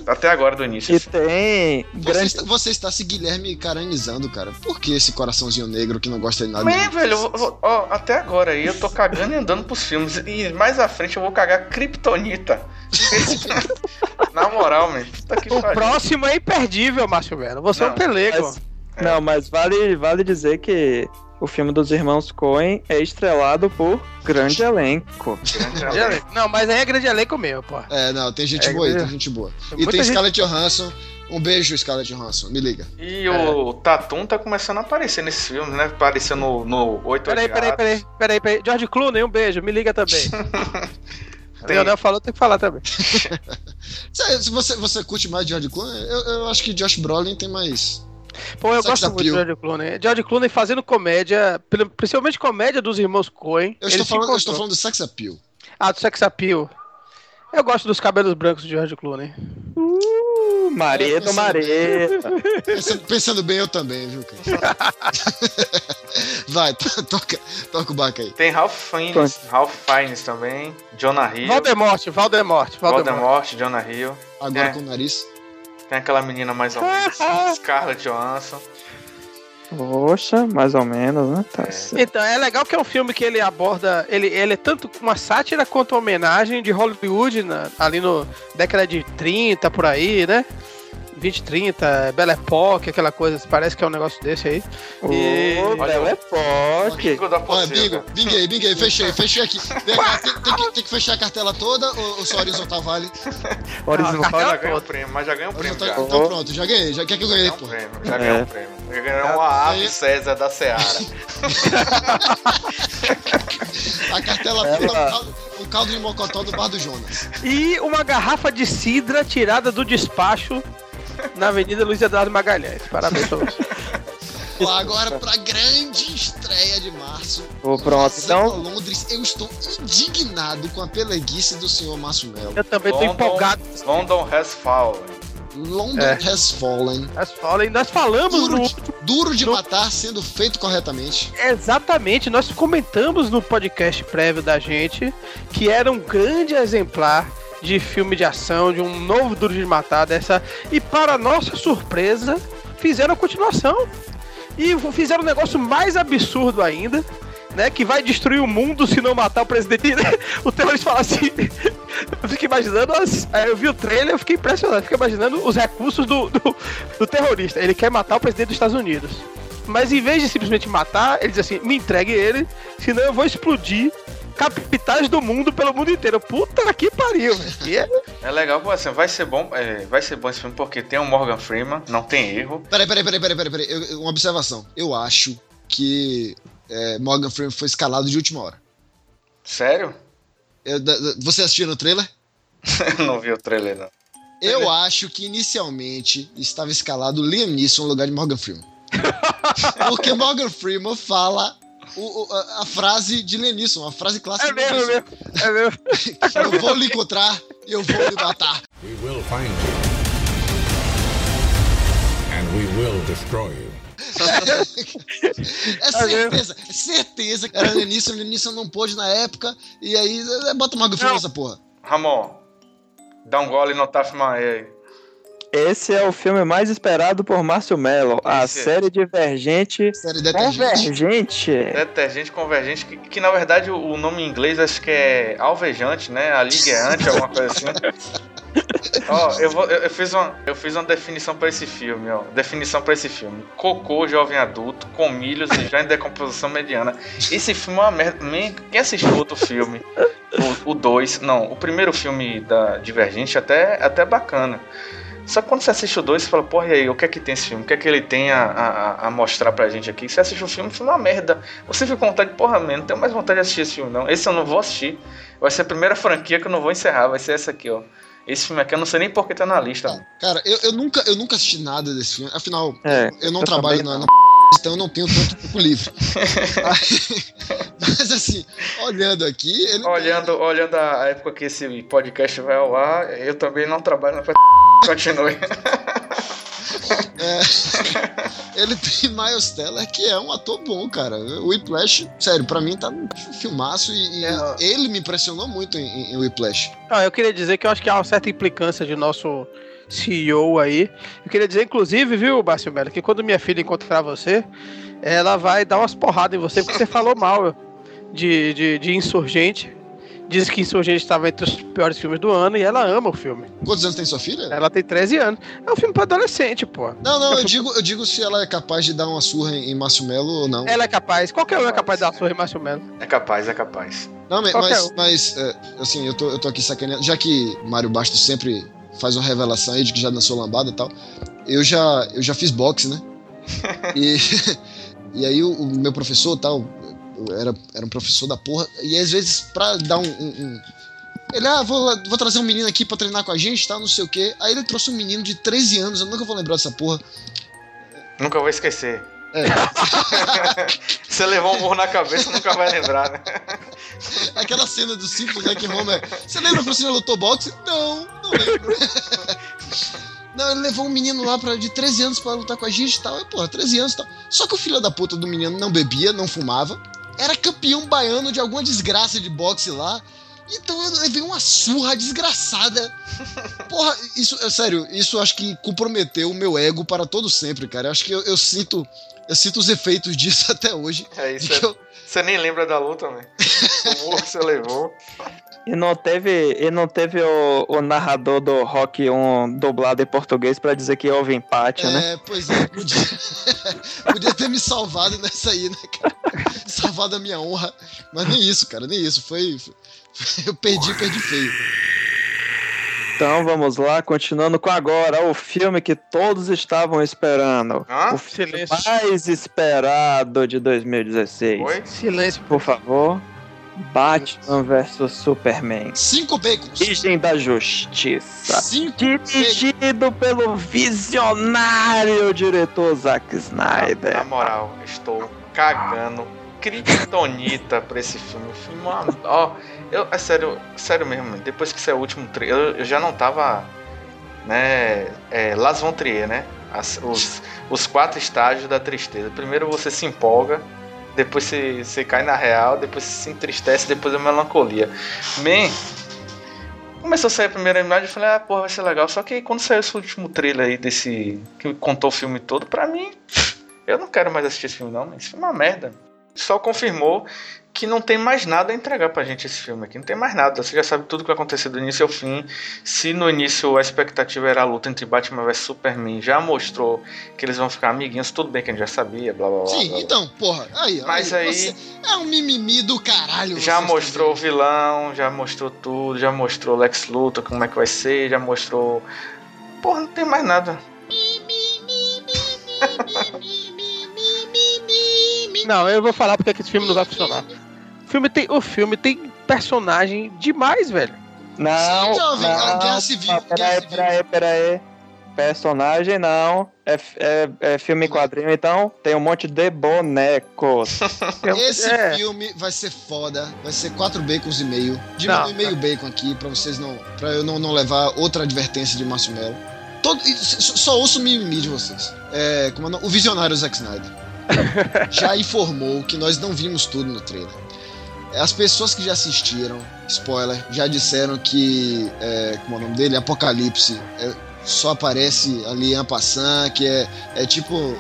Até agora do início. E assim. tem Você grande está, você está se Guilherme caranizando, cara. Por que esse coraçãozinho negro que não gosta de nada? Man, de- velho, eu- eu- ó, até agora aí eu tô cagando e andando pros filmes. E mais à frente eu vou cagar Kryptonita. Na moral, man. O pariu. próximo é imperdível, Márcio Melo. Você é Não, um pelego. mas- Não, mas vale, vale dizer que o filme dos irmãos Coen é estrelado por grande elenco. Grande elenco. Não, mas aí é grande elenco mesmo, pô. É, não, tem gente É, boa aí, é. tem gente boa. Tem E tem gente- Scarlett Johansson. Um beijo, Scarlett Johansson. Me liga. E o Tatum tá começando a aparecer nesses filmes, né? Apareceu no, no Oito Peraí, peraí, peraí, peraí, peraí. George Clooney, um beijo, me liga também. O Tem- Leonel falou, tem que falar também. Se se você, você curte mais George Clooney, eu, eu acho que Josh Brolin tem mais. Pô, eu Sex gosto muito de. George Clooney. George Clooney fazendo comédia, pri- principalmente comédia dos irmãos Coen. Eu estou, falando, eu estou falando do sex appeal. Ah, do Sex Appeal. Eu gosto dos cabelos brancos de George Clooney. Uh, marido, pensando marido. Pensando, pensando bem, eu também, viu, cara? Vai, to- toca, toca o baca aí. Tem Ralph Fiennes, Ralph Fiennes também. Jonah Hill. Voldemort, Voldemort, Voldemort. Voldemort, Jonah Hill. Agora É. com o nariz. Tem aquela menina mais ou menos. Scarlett Johansson. Poxa, mais ou menos, né? Tá É. Então, é legal que é um filme que ele aborda. Ele, ele é tanto uma sátira quanto uma homenagem de Hollywood na- ali no década de 30, por aí, né? 20, 30, Belle Époque, aquela coisa, parece que é um negócio desse aí. E- Ô, Olha, Bela Époque. Bingo da Olha, Pocilga. bingo, binguei, binguei, fechei, fechei aqui. Vem cá, tem, tem que, tem que fechar a cartela toda ou, ou só horizontal vale? Horizontal. Já ganhou o prêmio, mas já ganhou o prêmio. Já. então pronto, já ganhei. Já quer que eu ganhei, Ganhou pô. um prêmio, já É. ganhou um prêmio. Já ganhou uma ave Aí- César da Seara. A cartela toda, um caldo, um caldo de mocotó do bar do Jonas. E uma garrafa de cidra tirada do despacho na Avenida Luiz Eduardo Magalhães. Parabéns pra você. Agora pra grande estreia de março. Ô, pronto, Então... Londres, eu estou indignado com a peleguice do senhor Márcio Melo. Eu também tô London- empolgado. London has fallen. London É. has fallen. Nós, fala- nós falamos Duro no de, duro de no- matar sendo feito corretamente. Exatamente, nós comentamos no podcast prévio da gente que era um grande exemplar de filme de ação, de um novo Duro de Matar dessa. E para nossa surpresa, fizeram a continuação. E fizeram um negócio mais absurdo ainda, né? Que vai destruir o mundo se não matar o presidente. o terrorista fala assim. Eu fiquei imaginando. As, eu vi o trailer, eu fiquei impressionado. Eu fiquei imaginando os recursos do, do, do terrorista. Ele quer matar o presidente dos Estados Unidos. Mas em vez de simplesmente matar, ele diz assim: me entregue ele, senão eu vou explodir capitais do mundo pelo mundo inteiro. Puta que pariu, velho. É legal, pô, assim, vai ser bom, é, vai ser bom esse filme porque tem o Morgan Freeman, não tem erro. Peraí, peraí, peraí, peraí, peraí, peraí. Uma observação. Eu acho que é, Morgan Freeman foi escalado de última hora. Sério? Eu- da- da- você assistiu no trailer? Eu não vi o trailer, não. Eu acho que inicialmente estava escalado Liam Neeson no lugar de Morgan Freeman. Porque Morgan Freeman fala o- o- a, a frase de Liam Neeson, a frase clássica É de Liam mesmo, é mesmo. É mesmo. Eu vou lhe encontrar e eu vou lhe matar. We will find you. And we will destroy you. É certeza, é certeza que era Liam Neeson não pôde na época, e aí é, bota Morgan Freeman nessa porra. Ramon, dá um gole no Taf Maé aí. Esse é o filme mais esperado por Márcio Mello. A é. série Divergente Série detergente. Convergente. Detergente convergente, que, que na verdade o, nome em inglês acho que é alvejante, né? Aligueante, alguma coisa assim. Ó, eu, vou, eu, eu fiz uma, eu fiz uma definição pra esse filme, ó. Definição pra esse filme. Cocô, jovem adulto, com milhos e já em decomposição mediana. Esse filme é uma merda. Man, Quem assistiu outro filme? O 2, não, o primeiro filme da Divergente até, até é bacana. Só que quando você assiste o 2, você fala, porra, e aí, o que é que tem esse filme? O que é que ele tem a, a, a mostrar pra gente aqui? Você assiste o filme, o filme é uma merda. Você fica com vontade, porra, man, não tenho mais vontade de assistir esse filme, não. Esse eu não vou assistir. Vai ser a primeira franquia que eu não vou encerrar, vai ser essa aqui, ó. Esse filme aqui eu não sei nem por que tá na lista. Cara, eu, eu, nunca, eu nunca assisti nada desse filme. Afinal, É, eu não eu trabalho na, não. Então eu não tenho tanto tempo livre. Mas assim, olhando aqui, ele Olhando, olhando a época que esse podcast vai ao ar, eu também não trabalho na Continue. É, ele tem Miles Teller, que é um ator bom, cara. O Whiplash, sério, pra mim tá um filmaço e, e É. ele me impressionou muito em, em Whiplash. Não, eu queria dizer que eu acho que há uma certa implicância de nosso CEO aí. Eu queria dizer, inclusive, viu, Bárcio Melo, que quando minha filha encontrar você, ela vai dar umas porradas em você porque você falou mal de, de, de Insurgente. Diz que Insurgente estava entre os piores filmes do ano e ela ama o filme. Quantos anos tem sua filha? Ela tem 13 anos. É um filme pra adolescente, pô. Não, não, eu digo, eu digo se ela é capaz de dar uma surra em, Márcio Melo ou não. Ela é capaz. Qualquer um é capaz de dar uma surra em Márcio Melo. É capaz, é capaz. Não, mas, Qualquer mas, um. mas, é, assim, eu tô, eu tô aqui sacaneando. Já que Mário Bastos sempre faz uma revelação aí de que já dançou lambada e tal, eu já, eu já fiz boxe, né? E, e aí o, o meu professor tal, eu era, era um professor da porra, e às vezes pra dar um. um- um- ele, ah, vou, vou trazer um menino aqui pra treinar com a gente, tal, não sei o quê. Aí ele trouxe um menino de 13 anos, eu nunca vou lembrar dessa porra. Nunca vou esquecer. É. Você levou um murro na cabeça, nunca vai lembrar, né? Aquela cena do Simpsons, né, que Homer... Você lembra que o senhor lutou boxe? Não, não lembro. Não, ele levou um menino lá pra, de 13 anos pra lutar com a gente e tal. E, porra, 13 anos e tal. Só que o filho da puta do menino não bebia, não fumava. Era campeão baiano de alguma desgraça de boxe lá. Então eu levei uma surra desgraçada. Porra, isso, é sério, isso eu acho que comprometeu o meu ego para todo sempre, cara. Eu acho que eu, eu sinto. Eu sinto os efeitos disso até hoje. É isso. eu- Você nem lembra da luta, né? O que você levou. E não teve, e não teve o, o narrador do Rock 1 dublado em português pra dizer que houve empate, né? É, pois é, podia, podia ter me salvado nessa aí, né, cara? Salvado a minha honra. Mas nem isso, cara, nem isso. Foi. foi- eu perdi, perdi feio. Então vamos lá, continuando com agora o filme que todos estavam esperando. Hã? O filme Silêncio. mais esperado de 2016. Oi? Silêncio. Por favor. Batman vs Superman. Cinco bacons. Origem da Justiça. Cinco Dirigido pelo visionário diretor Zack Na Snyder. moral, estou cagando kryptonita pra esse filme. O filme, é uma- ó, eu, é sério, sério mesmo, depois que saiu o último trailer, eu, eu já não tava, né, é, Las Von Trier, né, As- os, os quatro estágios da tristeza. Primeiro você se empolga, depois você, você cai na real, depois você se entristece, depois a melancolia. Man, começou a sair a primeira imagem, eu falei, ah, porra, vai ser legal. Só que quando saiu esse último trailer aí desse, que contou o filme todo, pra mim, Eu não quero mais assistir esse filme, não. Esse filme é uma merda. Só confirmou que não tem mais nada a entregar pra gente esse filme aqui. Não tem mais nada. Você já sabe tudo que vai acontecer do início ao fim. Se no início a expectativa era a luta entre Batman vs Superman, já mostrou que eles vão ficar amiguinhos. Tudo bem que a gente já sabia, blá blá blá. Sim, blá, blá. então, porra, aí, Mas aí- você é um mimimi do caralho. Já mostrou o vilão, já mostrou tudo, já mostrou Lex Luthor, como é que vai ser, já mostrou. Porra, não tem mais nada. Não, eu vou falar porque que esse filme não vai funcionar. O filme tem, o filme tem personagem demais, velho. Não, Sim, jovem, a não, Guerra Civil, não, peraí, peraí, peraí. Personagem não, é, é, é filme quadrinho, então tem um monte de bonecos. Esse É. filme vai ser foda, vai ser quatro bacons e meio. Diminui Não. meio bacon aqui pra vocês não, para eu não, não levar outra advertência de Márcio Melo. Todo, só, ouço o mimimi de vocês. É, como é o visionário Zack Snyder já informou que nós não vimos tudo no trailer. As pessoas que já assistiram, spoiler, já disseram que, é, como é o nome dele, Apocalipse, é, só aparece ali em passant, que é, é tipo um,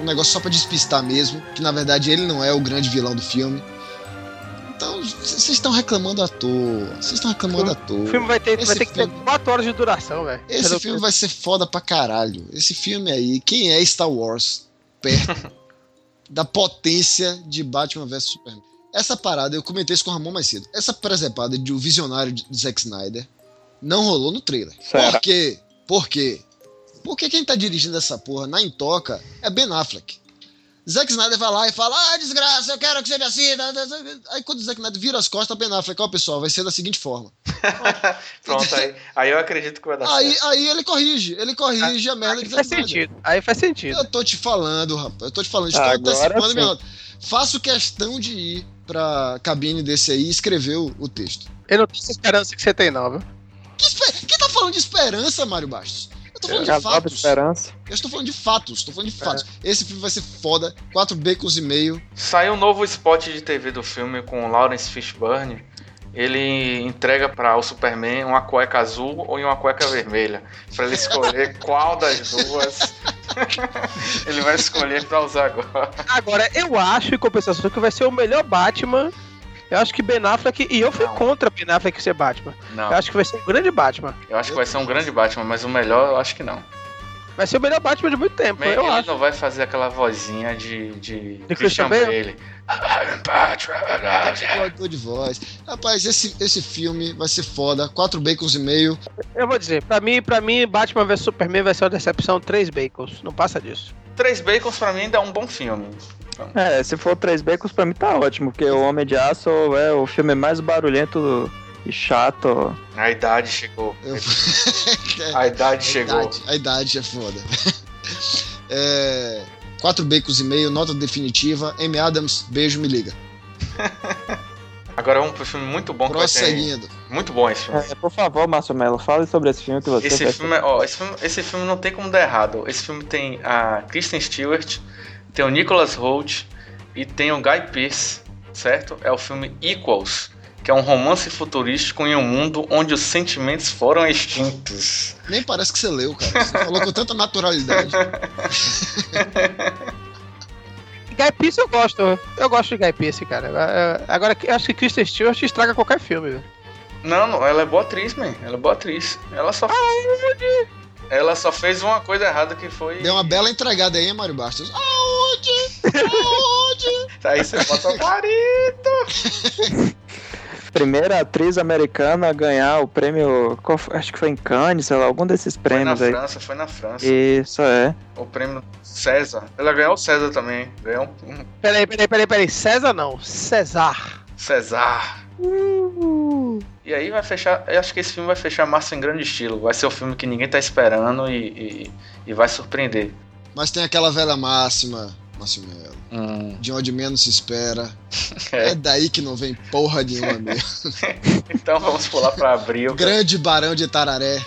um- negócio só pra despistar mesmo, que na verdade ele não é o grande vilão do filme. Então, vocês estão reclamando à toa. Vocês estão reclamando à toa. O filme vai ter, vai ter que ter filme- 4 horas de duração, velho. Esse Pelo- filme vai ser foda pra caralho. Esse filme aí, quem é Star Wars perto da potência de Batman vs Superman? Essa parada, eu comentei isso com o Ramon mais cedo. Essa presepada de o visionário de Zack Snyder não rolou no trailer. Será? Por quê? Por quê? Porque quem tá dirigindo essa porra na intoca é Ben Affleck. Zack Snyder vai lá e fala: Ah, desgraça, eu quero que seja assim. Aí quando o Zack Snyder vira as costas, Ben Affleck, ó, pessoal, vai ser da seguinte forma. Pronto, aí, aí eu acredito que vai dar Aí, certo. aí ele corrige, ele corrige a merda de faz Zack Snyder. sentido. Aí faz sentido. Eu tô te falando, rapaz. Eu tô te falando. Estou Agora antecipando minha nota. Faço questão de ir pra cabine desse aí e escrever o, texto. Eu não tenho essa esperança que você tem, não, viu? Que Quem tá falando de esperança, Mário Bastos? Eu tô falando de Casal da fatos. Esperança. Eu estou falando de fatos. Estou falando de É. fatos. Esse filme vai ser foda. Quatro bacons e meio. Saiu um novo spot de TV do filme com o Lawrence Fishburne. Ele entrega para o Superman uma cueca azul ou uma cueca vermelha. Pra ele escolher qual das duas ele vai escolher pra usar agora. Agora, eu acho, em compensação, que vai ser o melhor Batman. Eu acho que Ben Affleck. E eu fui Não. contra Ben Affleck ser Batman. Não, Eu acho que vai ser um grande Batman. eu acho que vai ser um grande Batman, mas o melhor eu acho que não. Vai ser o melhor Batman de muito tempo, Ele eu acho. não vai fazer aquela vozinha de, de, De Christian Bale? Batman. De voz. Rapaz, esse, esse filme vai ser foda. Quatro bacons e meio. Eu vou dizer, pra mim, pra mim, Batman vs Superman vai ser uma decepção três bacons. Não passa disso. Três Bacons pra mim ainda é um bom filme. É, se for três becos, pra mim tá ótimo, porque o Homem de Aço é o filme mais barulhento e chato. A idade chegou. Eu- A idade A chegou. idade, a idade é foda. É, quatro bacons e meio, nota definitiva. M. Adams, beijo, me liga. Agora vamos pro filme muito bom que vai ter. Prosseguindo. Muito bom esse filme. É, por favor, Márcio Melo, fale sobre esse filme que você Esse filme, é- ó, esse filme, esse filme não tem como dar errado. Esse filme tem a Kristen Stewart, tem o Nicholas Hoult e tem o Guy Pearce, certo? É o filme Equals, que é um romance futurístico em um mundo onde os sentimentos foram extintos. Nem parece que você leu, cara. Você falou com tanta naturalidade. Guy Pearce eu gosto. Eu gosto de Guy Pearce, cara. É, Agora, eu acho que Kristen Stewart estraga qualquer filme, velho. Não, não, ela é boa atriz, man. Ela é boa atriz. Ela só Ela só fez uma coisa errada que foi. Deu uma bela entregada aí, Mário Bastos? Aonde? Aonde? Aí você bota o marido. Primeira atriz americana a ganhar o prêmio, qual foi? acho que foi em Cannes, sei lá, algum desses Foi na prêmios aí. França, foi na França. Isso, é. O prêmio César. Ela ganhou o César também. Ganhou um Peraí, peraí, peraí, peraí. César não. César. César. E aí vai fechar. Eu acho que esse filme vai fechar massa em grande estilo. Vai ser o filme que ninguém tá esperando e, e, e vai surpreender. Mas tem aquela velha máxima, Márcio Melo. Hum, De onde menos se espera. é. É daí que não vem porra nenhuma mesmo. Então vamos pular pra abril. Grande Barão de Tararé.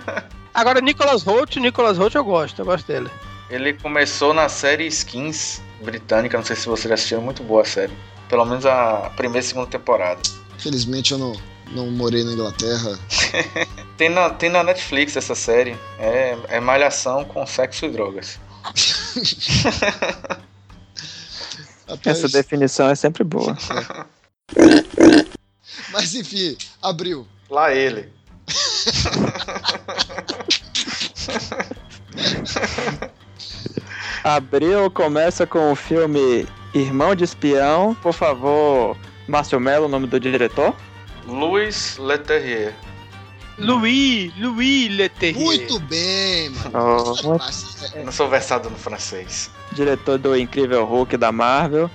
Agora, Nicholas Holt, Nicholas Holt eu gosto, eu gosto dele. Ele começou na série Skins britânica. Não sei se vocês já assistiram. Muito boa a série. Pelo menos a primeira e segunda temporada. Felizmente eu não, não morei na Inglaterra. Tem na, tem na Netflix essa série. É, é malhação com sexo e drogas. Essa definição é sempre boa. Mas enfim, abriu. Lá ele. Abril começa com o filme Irmão de Espião. Por favor, Márcio Mello, o nome do diretor. Louis Leterrier. Louis, Louis Leterrier. Muito bem, mano. Oh, Fácil. Eu não sou versado no francês. diretor do Incrível Hulk da Marvel.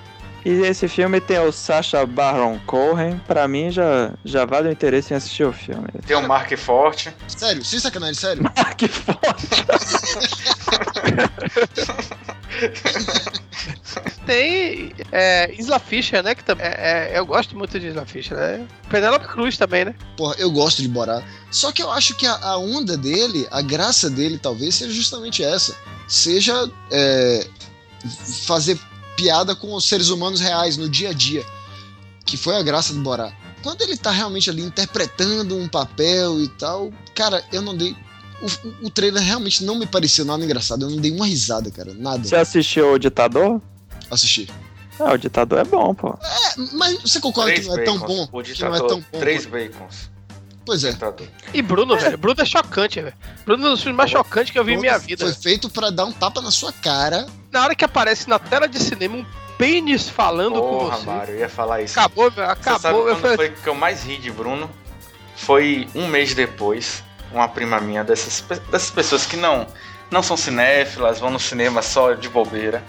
E esse filme tem o Sacha Baron Cohen. Pra mim já, já vale o interesse em assistir o filme. Tem o Mark Forte. Sério, sem sacanagem, sério. Que foda! Tem é, Isla Fisher, né? Que também é, é- eu gosto muito de Isla Fisher, né? Penélope Cruz também, né? Porra, eu gosto de Borá. Só que eu acho que a, a onda dele, a graça dele, talvez, seja justamente essa. Seja é, fazer piada com os seres humanos reais no dia a dia. Que foi a graça do Borá. Quando ele tá realmente ali interpretando um papel e tal, cara, eu não dei. O, o- trailer realmente não me pareceu nada engraçado. Eu não dei uma risada, cara. Nada. Você assistiu O Ditador? Assistir. Ah, o Ditador é bom, pô. É, mas você concorda Três que não é tão bacons. bom? O Que não é ditador, tão bom. três quanto- bacons. Pois é. Ditador. E Bruno, velho. Bruno é chocante, velho. Bruno é um dos filmes mais chocantes que eu vi em minha vida. Foi feito pra dar um tapa na sua cara. Na hora que aparece na tela de cinema um pênis falando Porra, com você. Mário, eu ia falar isso. Acabou, velho. Você sabe Acabou. Eu foi que eu mais ri de Bruno? Foi um mês depois, uma prima minha, dessas, dessas pessoas que não, não são cinéfilas, vão no cinema só de bobeira.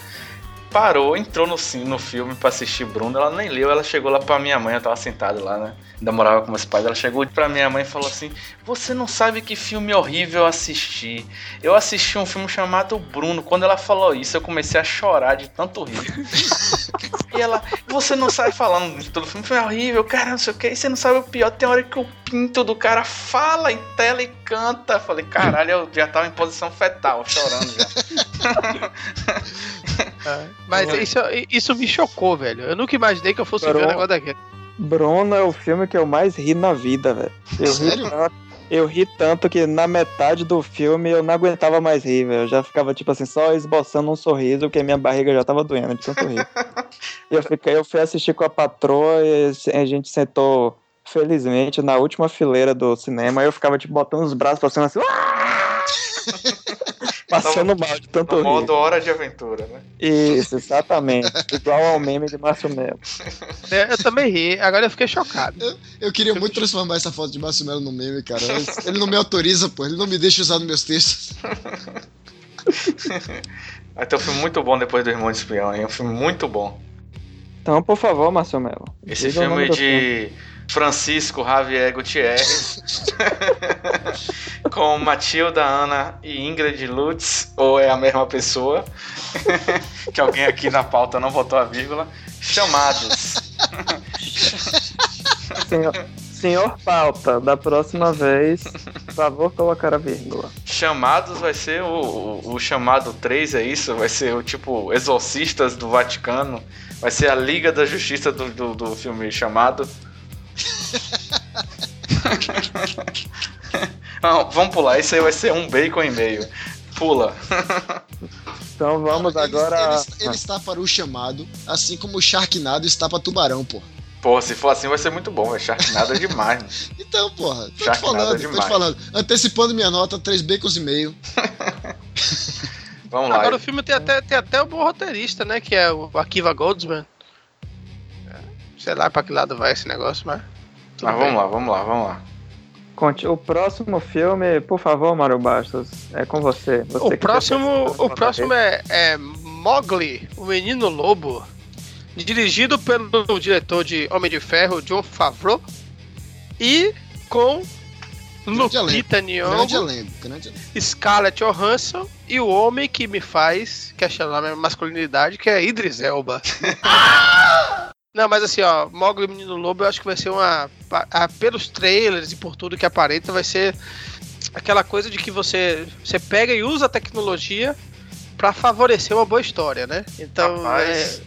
Parou, entrou no, no filme pra assistir Bruno, ela nem leu, ela chegou lá pra minha mãe, eu tava sentado lá, né? Ainda morava com meus pais, ela chegou pra minha mãe e falou assim: Você não sabe que filme horrível eu assisti. Eu assisti um filme chamado Bruno. Quando ela falou isso, eu comecei a chorar de tanto rir. E ela, você não sabe falando de todo o filme, foi horrível, cara, não sei o que. E você não sabe o pior, tem hora que o pinto do cara fala em tela e canta. Falei, caralho, eu já tava em posição fetal, chorando já. É, Mas isso, isso me chocou, velho. Eu nunca imaginei que eu fosse ver um Bruno. negócio daquele. Bruno é o filme que eu mais ri na vida, velho. Eu ri Sério? tanto- Eu ri tanto que na metade do filme eu não aguentava mais rir, velho. Eu já ficava, tipo assim, só esboçando um sorriso, porque minha barriga já tava doendo de tanto rir. e eu, fiquei, eu fui assistir com a patroa e a gente sentou, felizmente, na última fileira do cinema. Eu ficava, tipo, botando os braços pra cima assim. Passando mal de tanto rir. modo hora de aventura, né? Isso, exatamente. Igual ao meme de Márcio Melo. É, Eu também ri, agora eu fiquei chocado. Eu queria muito transformar essa foto de Márcio Melo no meme, cara. Ele não me autoriza, pô. Ele não me deixa usar nos meus textos. Vai ter um filme muito bom depois do Irmão de Espião, hein? Um filme muito bom. Então, por favor, Márcio Melo. Esse filme de Francisco Javier Gutierrez com Matilda, Ana e Ingrid Lutz, ou é a mesma pessoa, que alguém aqui na pauta não botou a vírgula, chamados. Senhor, senhor Pauta, da próxima vez, por favor, colocar a vírgula. Chamados vai ser o, o, o chamado 3, é isso? Vai ser o tipo Exorcistas do Vaticano. Vai ser a Liga da Justiça do, do, do filme chamado. Não, vamos pular, isso aí vai ser um bacon e meio. Pula. Então vamos Ele- agora. Ele, ele está para o chamado, assim como o Sharknado está para Tubarão, pô. Pô, se for assim vai ser muito bom, é Sharknado é demais. Né? Então, porra, tô te Sharknado falando, tô demais. te falando. Antecipando minha nota, três bacons e meio. Vamos lá. Agora o filme tem até, tem até o bom roteirista, né? Que é o Akiva Goldsman. É, Sei lá pra que lado vai esse negócio, mas. Mas bem. vamos lá, vamos lá, vamos lá. Conte- O próximo filme, por favor, Mário Bastos, é com você. Você O que próximo, o próximo é, é Mowgli, o Menino Lobo, dirigido pelo diretor de Homem de Ferro, John Favreau, e com Grande Lupita Grande Nyong'o. Scarlett Johansson e o homem que me faz questionar minha masculinidade, que é Idris Elba. Não, mas assim, ó, Mowgli Menino Lobo eu acho que vai ser uma. a- pelos trailers e por tudo que aparenta, vai ser aquela coisa de que você, você pega e usa a tecnologia pra favorecer uma boa história, né? Então. Rapaz,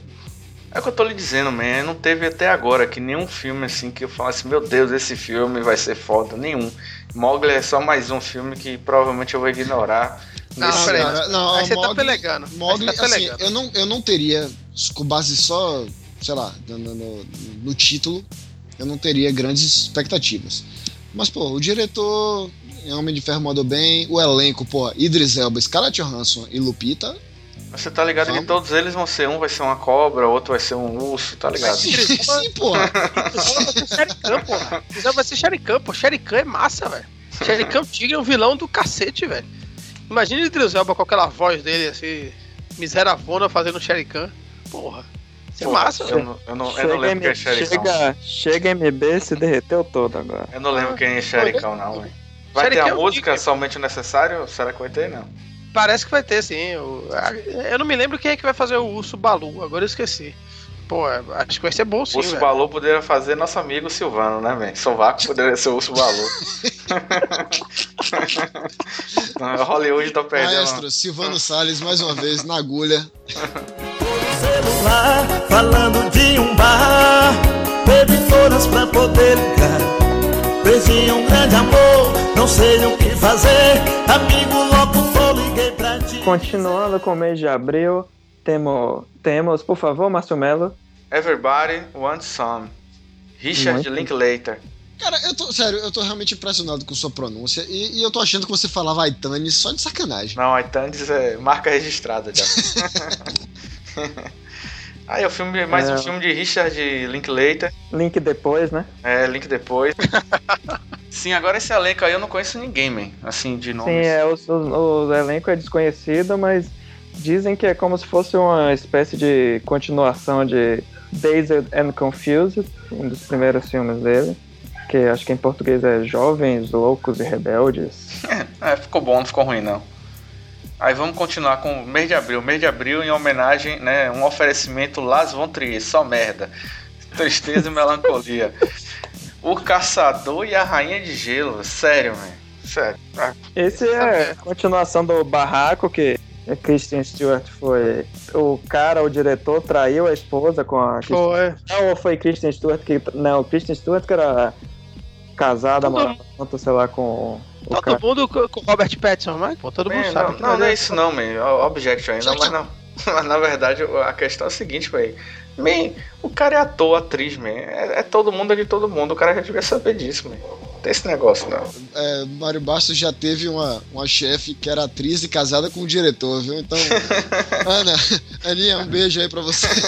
é... o que eu tô lhe dizendo, man. Não teve até agora que nenhum filme assim que eu falasse, meu Deus, esse filme vai ser foda. Nenhum. Mogli é só mais um filme que provavelmente eu vou ignorar Não, Não, peraí. cara, não, Aí você tá Mogli- pelegando. Mogli, você tá assim, pelegando. eu não, eu não teria, com base só, sei lá, no, no- no- título, eu não teria grandes expectativas. Mas, pô, o diretor, Homem de Ferro mandou bem, o elenco, pô, Idris Elba, Scarlett Johansson e Lupita. Você tá ligado que Vamos. todos eles vão ser, um vai ser uma cobra, outro vai ser um urso, tá ligado? Sim, sim, porra. vai ser Sherikan, porra. Não, vai ser Sherikan, pô. Sherikan é massa, velho. Sherikan Tigre é um vilão do cacete, velho. Imagina o Idris Elba com aquela voz dele, assim, miseravona fazendo Sherikan. Porra. É massa, eu não, eu não, eu não lembro quem é Shericão. chega, chega MB se derreteu todo agora. Eu não lembro quem é Shericão, não, velho. Vai ter Sherikan a é música Tigre. somente o necessário? Será que vai ter? Não. Parece que vai ter, sim. A- Eu não me lembro quem é que vai fazer o Urso Balu, agora eu esqueci. Pô, acho que vai ser bom sim, O Urso velho. Balu poderia fazer nosso amigo Silvano, né, velho? Sovaco poderia ser o Urso Balu. Não, Hollywood tá perdendo. Maestro, Silvano Salles, mais uma vez, na agulha. celular, falando de um bar. Teve pra poder ligar. Perdi um grande amor, não sei o que fazer. Amigo liguei pra ti. Continuando com o mês de abril, temos, temos por favor, Márcio Melo. Everybody Wants Some. Richard Muito. Linklater. Cara, eu tô, sério, eu tô realmente impressionado com sua pronúncia e, e eu tô achando que você falava Aitane só de sacanagem. Não, Itandes é marca registrada já. Aí o filme, mais É. um filme de Richard Linklater. Link depois, né? É, link depois. Sim, agora esse elenco aí eu não conheço ninguém, man. Assim, de nome. Sim, é, o, o, o elenco é desconhecido, mas dizem que é como se fosse uma espécie de continuação de Dazed and Confused, um dos primeiros filmes dele. Que acho que em português é Jovens, Loucos e Rebeldes. É, ficou bom, não ficou ruim não. Aí vamos continuar com o mês de abril. Mês de abril em homenagem, né? Um oferecimento Las Von Trier, só merda. Tristeza e melancolia. O Caçador e a Rainha de Gelo. Sério, velho. Sério. Ah, Esse é a continuação do Barraco, que Christian Stewart foi. O cara, o diretor, traiu a esposa com a. Foi. Não, ou foi Christian Stewart que. Não, Christian Stewart que era casada, morava junto, sei lá, com Todo cara. mundo com Robert Pattinson, mas pô, todo mundo Man, sabe. não, que não, não é dar- isso não, man. Objection ainda, mas não. Mas na verdade a questão é a seguinte, velho. Man, o cara é ator, atriz, man. É, é todo mundo é de todo mundo. O cara já devia saber disso, man. Não tem esse negócio, não. É, Mário Bastos já teve uma, uma chefe que era atriz e casada com o diretor, viu? Então, Ana, Aninha, um beijo aí pra você.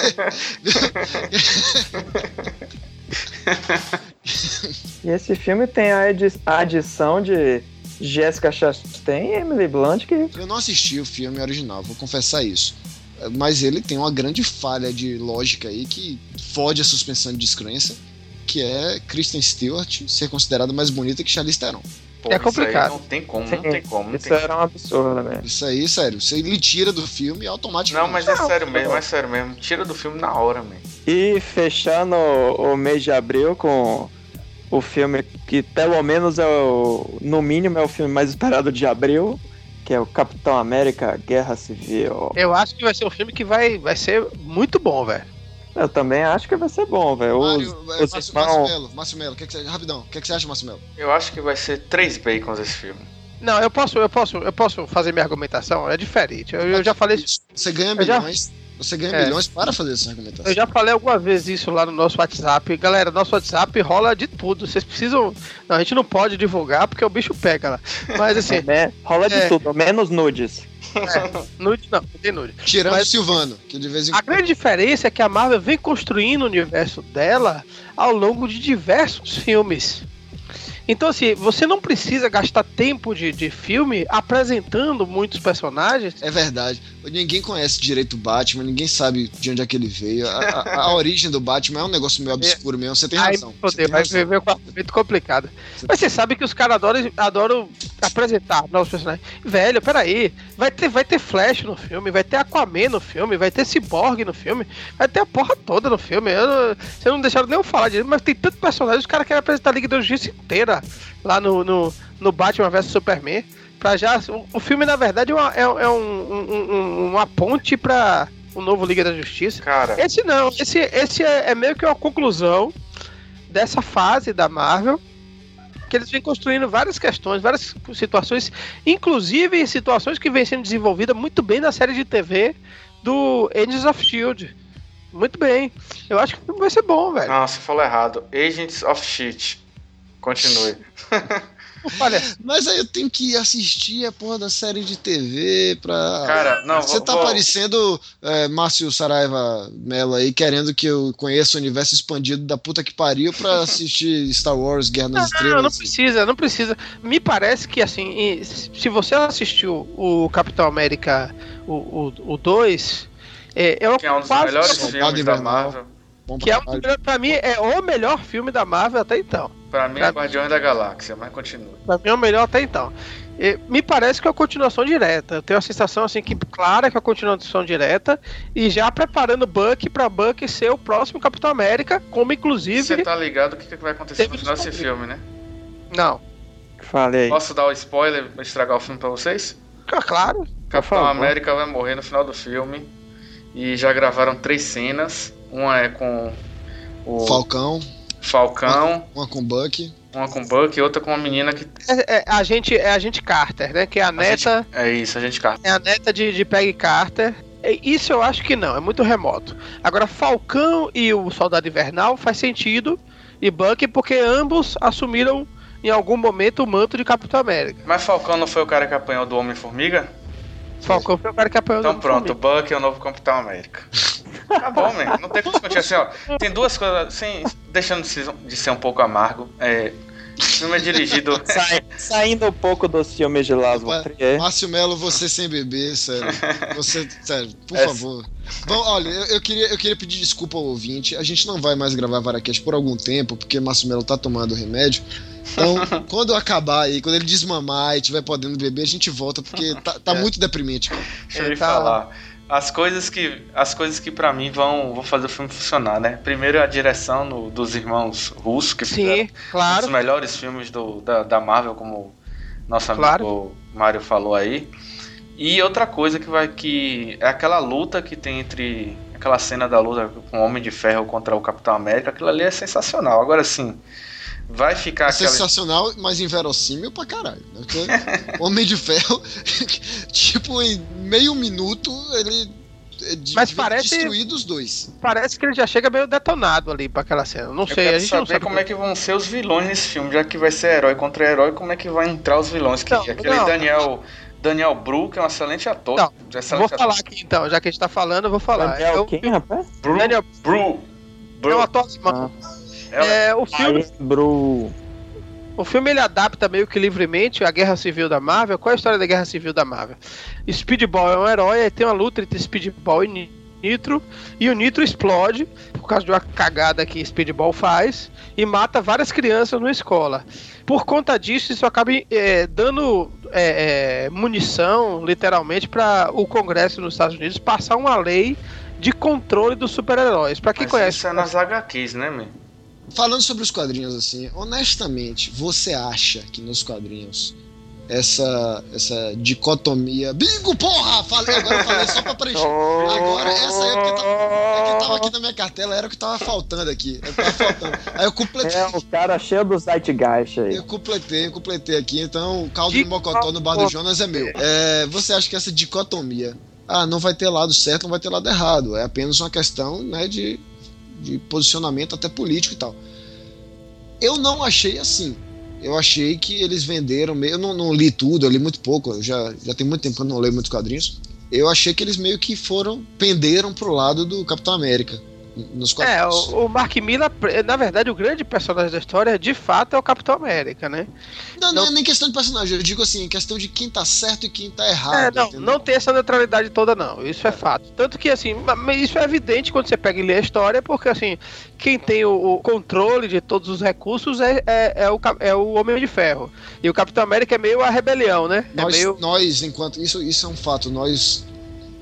E esse filme tem a adição de Jessica Chastain e Emily Blunt, que Eu não assisti o filme original, vou confessar isso. Mas ele tem uma grande falha de lógica aí que fode a suspensão de descrença, que é Kristen Stewart ser considerada mais bonita que Charlize Theron. Pô, É isso aí complicado. não tem como, não tem como. Não, isso tem... era um absurdo, né? Isso aí, sério, você lhe tira do filme automaticamente. não mas é sério mesmo, é sério mesmo. Tira do filme na hora, man. E fechando o mês de abril com o filme que pelo menos é o, no mínimo é o filme mais esperado de abril, que é o Capitão América Guerra Civil. Eu acho que vai ser um filme que vai, vai ser muito bom, velho. Eu também acho que vai ser bom, velho. Os, Mário, é, os Márcio, Márcio Melo, Márcio Melo, que que você, rapidão, o que, que você acha, Márcio Melo? Eu acho que vai ser três bacons esse filme. Não, eu posso, eu posso, eu posso fazer minha argumentação, é diferente. Eu, eu já falei isso. Você ganha milhões, você ganha É. milhões para fazer essa argumentação. Eu já falei alguma vez isso lá no nosso WhatsApp. Galera, nosso WhatsApp rola de tudo. Vocês precisam. Não, a gente não pode divulgar porque o bicho pega lá. Mas assim, né? Rola de É. tudo, menos nudes. nude não, não tem nude. Tirando Mas- o Silvano, que de vez em A grande diferença é que a Marvel vem construindo o universo dela ao longo de diversos filmes. Então, assim, você não precisa gastar tempo de, de filme apresentando muitos personagens. É verdade. Ninguém conhece direito o Batman, ninguém sabe de onde é que ele veio. A, a- a origem do Batman é um negócio meio obscuro mesmo. Você tem Aí, razão. você poder, tem vai razão. viver um muito complicado. Mas você sabe que os caras adoram, adoram apresentar novos personagens. Velho, peraí. Vai ter, vai ter Flash no filme, vai ter Aquaman no filme, vai ter Cyborg no filme, vai ter a porra toda no filme. Eu Vocês não deixaram nem eu falar disso, mas tem tanto personagem, os caras querem apresentar a Liga da Justiça inteira lá no, no, no Batman vs Superman. Pra já, o, o filme, na verdade, é uma, é, é um- um- um- uma ponte pra o novo Liga da Justiça. Cara, Esse não, esse, esse é, é meio que uma conclusão dessa fase da Marvel que eles vêm construindo várias questões, várias situações, inclusive situações que vêm sendo desenvolvidas muito bem na série de TV do Agents of Shield. Muito bem. Eu acho que vai ser bom, velho. Não, você falou errado. Agents of Shit. Continue. Olha, Mas aí eu tenho que assistir a porra da série de TV pra. Cara, não, Você vou- tá vou- parecendo é, Márcio Saraiva Mello aí, querendo que eu conheça o universo expandido da puta que pariu pra assistir Star Wars Guerra nas Não, Estrelas. não precisa, não precisa. Me parece que, assim, se você assistiu o Capitão América, o 2, o, dois, é, é Que é um dos melhores filmes da. Marvel. Bom Que é um, pra mim é o melhor filme da Marvel até então. Pra mim Pra- é Guardiões da Galáxia, mas continua. Pra mim é o melhor até então. E me parece que é uma continuação direta. Eu tenho a sensação assim que clara que é uma continuação direta e já preparando Buck pra Buck ser o próximo Capitão América, como inclusive Você tá ligado o que, que vai acontecer no final desse filme, né? não. Falei. Posso dar o spoiler pra estragar o filme pra vocês? Ah, Claro. Capitão. América vai morrer no final do filme. E já gravaram três cenas. Uma é com o Falcão, Falcão, uma com Buck. uma com Buck e outra com uma menina que. É, é a gente é a gente Carter, né? Que é a neta É isso, a gente carta. é a neta de, de Peggy Carter. Isso eu acho que não, é muito remoto. Agora, Falcão e o Soldado Invernal faz sentido, e Bucky, porque ambos assumiram em algum momento o manto de Capitão América. Mas Falcão não foi o cara que apanhou do Homem-Formiga? Falcão foi o cara que apanhou Então o pronto, o Buck é o novo Capitão América. Tá bom, man. Não tem como discutir assim, ó. Tem duas coisas, assim, deixando de ser, de ser um pouco amargo. É, filme é dirigido. Sai- saindo um pouco dos filmes de Las Trier. Márcio Melo, você sem beber, sério. Você, sério, por É- favor. Bom, olha, eu, eu queria, eu queria pedir desculpa ao ouvinte. A gente não vai mais gravar Varacast por algum tempo, porque Márcio Melo tá tomando remédio. Então, quando eu acabar aí, quando ele desmamar e tiver podendo beber, a gente volta, porque tá, tá É. muito deprimente. cara. Deixa eu Tá. falar. As coisas que, as coisas que para mim vão, vão fazer o filme funcionar, né? Primeiro a direção no- dos irmãos russos, que Sim, um dos claro. melhores filmes do, da, da Marvel, como nosso amigo Claro. Mário falou aí. E outra coisa que vai que é aquela luta que tem entre aquela cena da luta com o Homem de Ferro contra o Capitão América, aquilo ali é sensacional. Agora sim, vai ficar É aquela sensacional, mas inverossímil pra caralho. né? Homem de Ferro, tipo, em meio minuto, ele é de- Mas de- parece- destruído os dois. Parece que ele já chega meio detonado ali pra aquela cena. Não Eu sei, quero a gente não saber sabe como é que vão ser os vilões nesse filme, já que vai ser herói contra herói, como é que vai entrar os vilões? Que Não, aquele não. Daniel Daniel Bru, que é um excelente ator. Não, excelente Vou falar ator. aqui então, já que a gente tá falando, eu vou falar. Daniel Eu- quem, rapaz? Bru, Daniel Bru, é um Bru. ator alemão. É, É, o filme, Aí, Bru. o filme ele adapta meio que livremente a Guerra Civil da Marvel. Qual é a história da Guerra Civil da Marvel? Speedball é um herói, aí tem uma luta entre Speedball e Ni- Nitro, e o Nitro explode por causa de uma cagada que Speedball faz e mata várias crianças numa escola. Por conta disso, isso acaba eh, dando eh, eh, munição, literalmente, para o Congresso nos Estados Unidos passar uma lei de controle dos super-heróis. Para quem Mas conhece, Isso é nas HQs, né, meu? Falando sobre os quadrinhos, assim, honestamente, você acha que nos quadrinhos essa, essa dicotomia. Bingo, porra! Falei, agora eu falei só pra preencher. Agora, essa é porque tava, é que tava aqui na minha cartela, era o que tava faltando aqui. É tava faltando. Aí eu completei. É o cara cheio do Zeitgeist aí. Eu completei, eu completei aqui, então o caldo de mocotó no bar do Jonas é meu. É, você acha que essa dicotomia, ah, não vai ter lado certo, não vai ter lado errado, é apenas uma questão né, de, de posicionamento até político e tal. Eu não achei assim. Eu achei que eles venderam meio. Eu não, não li tudo, eu li muito pouco, eu já, já tem muito tempo que eu não leio muitos quadrinhos. Eu achei que eles meio que foram, penderam pro lado do Capitão América. Nos É, quadrinhos. o, o Mark Miller, na verdade, o grande personagem da história, de fato, é o Capitão América, né? Não, não, não- é nem questão de personagem, eu digo assim, questão de quem tá certo e quem tá errado. é, não, entendeu? não tem essa neutralidade toda, não. Isso é fato. Tanto que, assim, isso é evidente quando você pega e lê a história, porque, assim, quem tem o, o controle de todos os recursos é, é, é o, é o Homem de Ferro. E o Capitão América é meio a rebelião, né? É Nós, meio. nós, enquanto. Isso, isso é um fato, nós,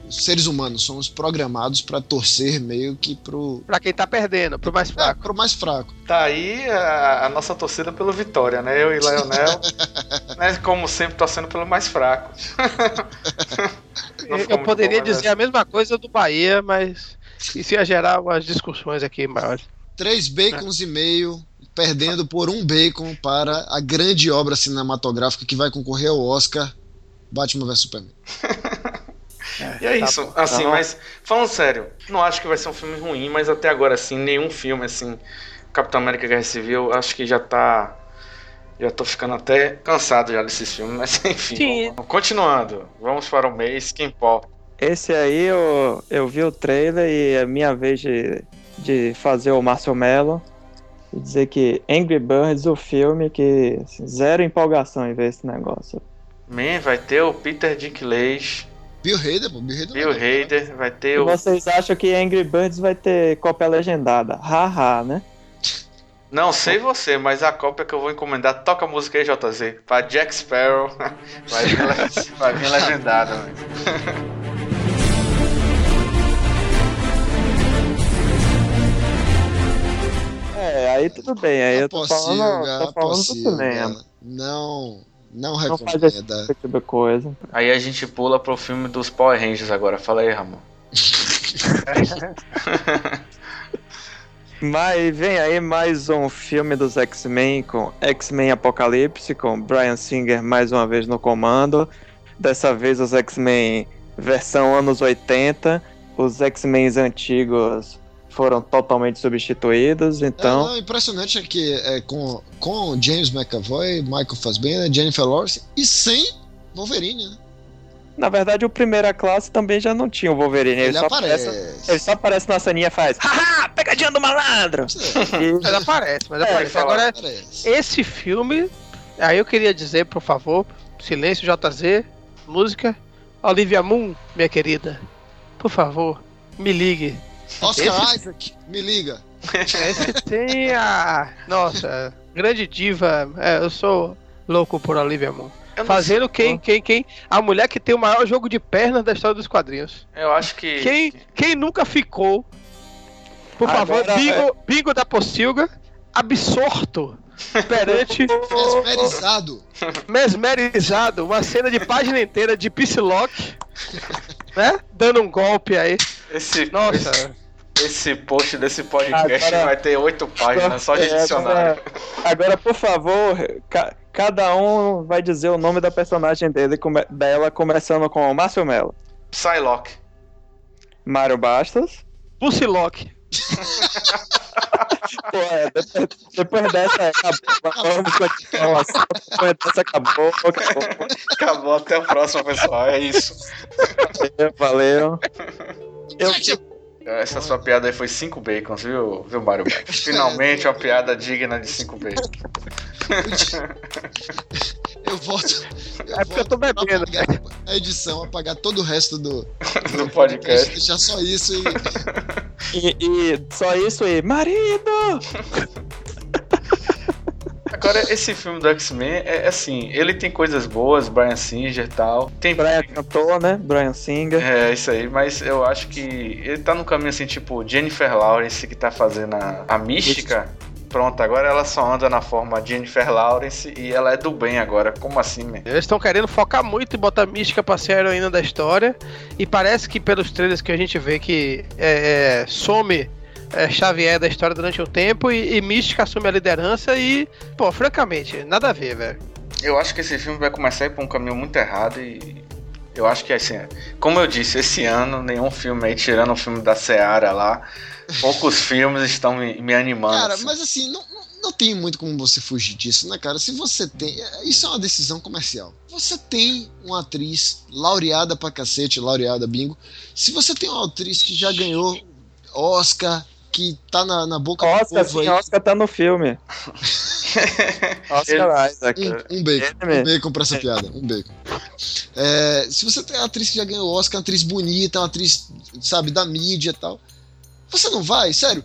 seres humanos, somos programados pra torcer meio que pro. Pra quem tá perdendo, pro mais É, fraco. pro mais fraco. Tá aí a, a nossa torcida pelo Vitória, né? Eu e Leonel, né, como sempre, torcendo pelo mais fraco. Eu, poderia bom, mas dizer a mesma coisa do Bahia, mas isso ia gerar umas discussões aqui maiores. Três bacons e meio. perdendo por um bacon para a grande obra cinematográfica que vai concorrer ao Oscar, Batman vs Superman. E é isso, assim, bom. mas falando sério, não acho que vai ser um filme ruim, mas até agora, assim, nenhum filme, assim, Capitão América Guerra Civil, acho que já tá. Já tô ficando até cansado já desses filmes, mas enfim. Sim. continuando, vamos para o mês que importa. Esse aí eu, eu vi o trailer e é minha vez de, de fazer o Márcio Mello e dizer que Angry Birds, o filme que assim, zero empolgação em ver esse negócio. Man, vai ter o Peter Dinklage, Bill Hader, pô, Bill Hader. Bill Hader, vai E ter o. vocês acham que Angry Birds vai ter cópia legendada? Haha, né? Não sei você, mas a cópia que eu vou encomendar, toca a música aí, JZ, pra Jack Sparrow, vai vir, vai vir legendada, velho. É, aí tudo bem, aí eu tô falando, Pocilga, tô falando do cinema. Pocilga. Não, não Não faz esse recomenda. tipo de coisa. Aí a gente pula pro filme dos Power Rangers agora, fala aí, Ramon. Mas vem aí mais um filme dos X-Men com X-Men Apocalipse, com Brian Singer mais uma vez no comando. Dessa vez os X-Men versão anos 80. Os X-Men antigos foram totalmente substituídos, então. É, não, impressionante é que é com, com James McAvoy, Michael Fassbender, Jennifer Lawrence e sem Wolverine, né? Na verdade, o Primeira Classe também já não tinha o Wolverine. Ele, Ele só aparece. aparece. Ele só aparece na ceninha e faz Haha, pegadinha do malandro! E- Mas aparece, mas É, aparece. Agora, Aparece. esse filme, aí eu queria dizer, por favor, silêncio JZ, música, Olivia Moon, minha querida, por favor, me ligue. Oscar esse- Isaac, me liga. Esse tem a. Nossa, grande diva. é, eu sou louco por Olivia Moon. Fazendo quem, quem, quem? A mulher que tem o maior jogo de pernas da história dos quadrinhos. eu acho que. Quem, quem nunca ficou, por favor, Agora, bingo, bingo da Pocilga, absorto perante, Mesmerizado. mesmerizado, uma cena de página inteira de Psylocke, né? Dando um golpe aí. Esse, esse, Nossa, esse post desse podcast Agora- vai ter oito páginas só de É, dicionário. Agora, agora, por favor, ca- cada um vai dizer o nome da personagem dele, come- dela, começando com Márcio Mello. Psylocke. Mário Bastos. Psylocke. Pô, é, depois, depois dessa acabou. Vamos continuar. Depois dessa acabou, acabou. Acabou, até o próximo, pessoal. É isso. Valeu, valeu. Eu, Essa sua piada aí foi 5 bacons, viu, viu Mário? Finalmente uma piada digna de 5 bacons. Eu volto. É porque eu tô bebendo. apagar A edição, apagar todo o resto do, Do podcast. deixar só isso e. e, e só isso aí. Marido! Agora, esse filme do X-Men é assim, ele tem coisas boas, Brian Singer e tal. Tem. Brian cantor, né? Brian Singer. É, isso aí, mas eu acho que ele tá no caminho assim, tipo, Jennifer Lawrence que tá fazendo a, a mística. Pronto, agora ela só anda na forma Jennifer Lawrence e ela é do bem agora. Como assim, man? Eles estão querendo focar muito e botar mística pra ser a heroína da história. E parece que pelos trailers que a gente vê que é, é, some é, Xavier da história durante um tempo e, e mística assume a liderança e, pô, francamente, nada a ver, velho. Eu acho que esse filme vai começar a ir pra um caminho muito errado e. Eu acho que assim, como eu disse, esse ano, nenhum filme aí, tirando o filme da Seara lá, poucos filmes estão me, me animando. Cara, assim. mas assim, não, não, não tem muito como você fugir disso, né, cara? Se você tem. é, Isso é uma decisão comercial. Você tem uma atriz laureada pra cacete, laureada bingo. Se você tem uma atriz que já ganhou Oscar, que tá na, na boca Oscar, do povo sim, aí. Oscar tá no filme. Oscar Isaac. Um, um bacon. Um bacon pra essa piada. Um bacon. É, se você tem uma atriz que já ganhou Oscar, uma atriz bonita, uma atriz, sabe, da mídia e tal. Você não vai? Sério.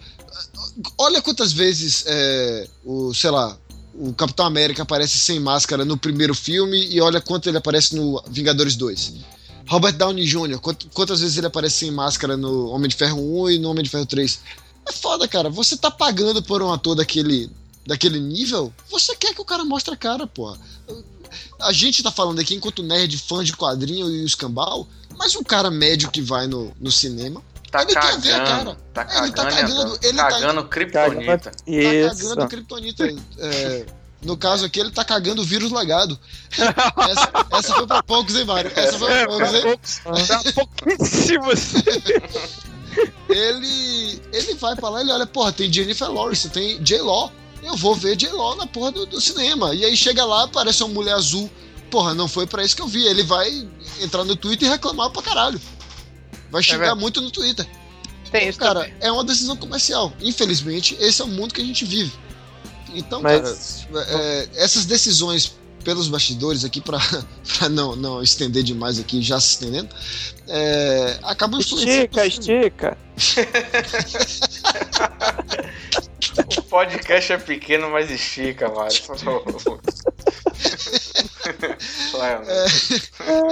Olha quantas vezes é, o, sei lá, o Capitão América aparece sem máscara no primeiro filme e olha quanto ele aparece no Vingadores 2. Robert Downey Jr., quant- quantas vezes ele aparece sem máscara no Homem de Ferro 1 e no Homem de Ferro 3. É foda, cara. Você tá pagando por um ator daquele, daquele nível, você quer que o cara mostre a cara, porra. A gente tá falando aqui enquanto nerd, fã de quadrinho e os cambal, mas um cara médio que vai no, no cinema tá Ele quer ver a cagando. Tá Ele tá cagando, cagando, ele tá- cagando kryptonita. Tá Isso. cagando Kryptonita. É, no caso aqui, ele tá cagando o vírus legado. Essa, essa foi pra poucos, hein, Mário? Essa foi pra poucos, hein? Tá pouquíssimos. Ele, ele vai pra lá e ele olha, porra, tem Jennifer Lawrence, tem J-Law. Eu vou ver J-Law na porra do, do cinema. E aí chega lá, aparece uma mulher azul. Porra, não foi pra isso que eu vi. Ele vai entrar no Twitter e reclamar pra caralho. Vai xingar verdade. muito no Twitter. Tem isso Cara, também. é uma decisão comercial. Infelizmente, esse é o mundo que a gente vive. Então, Mas- cara, é, essas decisões pelos bastidores aqui, pra, pra não, não estender demais aqui, já se estendendo, é, acabam influenciando. Estica, estica. O podcast é pequeno, mas estica, Mário. Mário.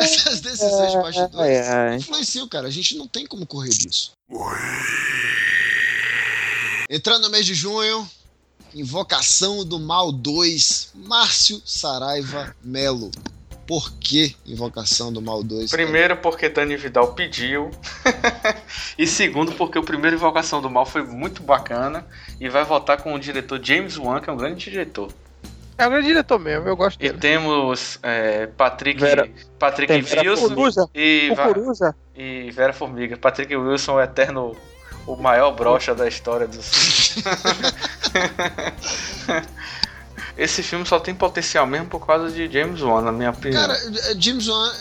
Essas decisões de bastidores influenciam, cara. A gente não tem como correr disso. Entrando no mês de junho, Invocação do Mal 2, Márcio Saraiva Melo. Por que Invocação do Mal 2? Primeiro, porque Dani Vidal pediu. e segundo, porque o primeiro Invocação do Mal foi muito bacana. E vai voltar com o diretor James Wan, que é um grande diretor. É um grande diretor mesmo, eu gosto E dele. temos é, Patrick, Vera- Patrick tem Vera Wilson Cucuruza. e, Cucuruza. e Vera Formiga. Patrick Wilson, o eterno, o maior brocha da história dos. Esse filme só tem potencial mesmo por causa de James Wan, na minha opinião. Cara, James Wan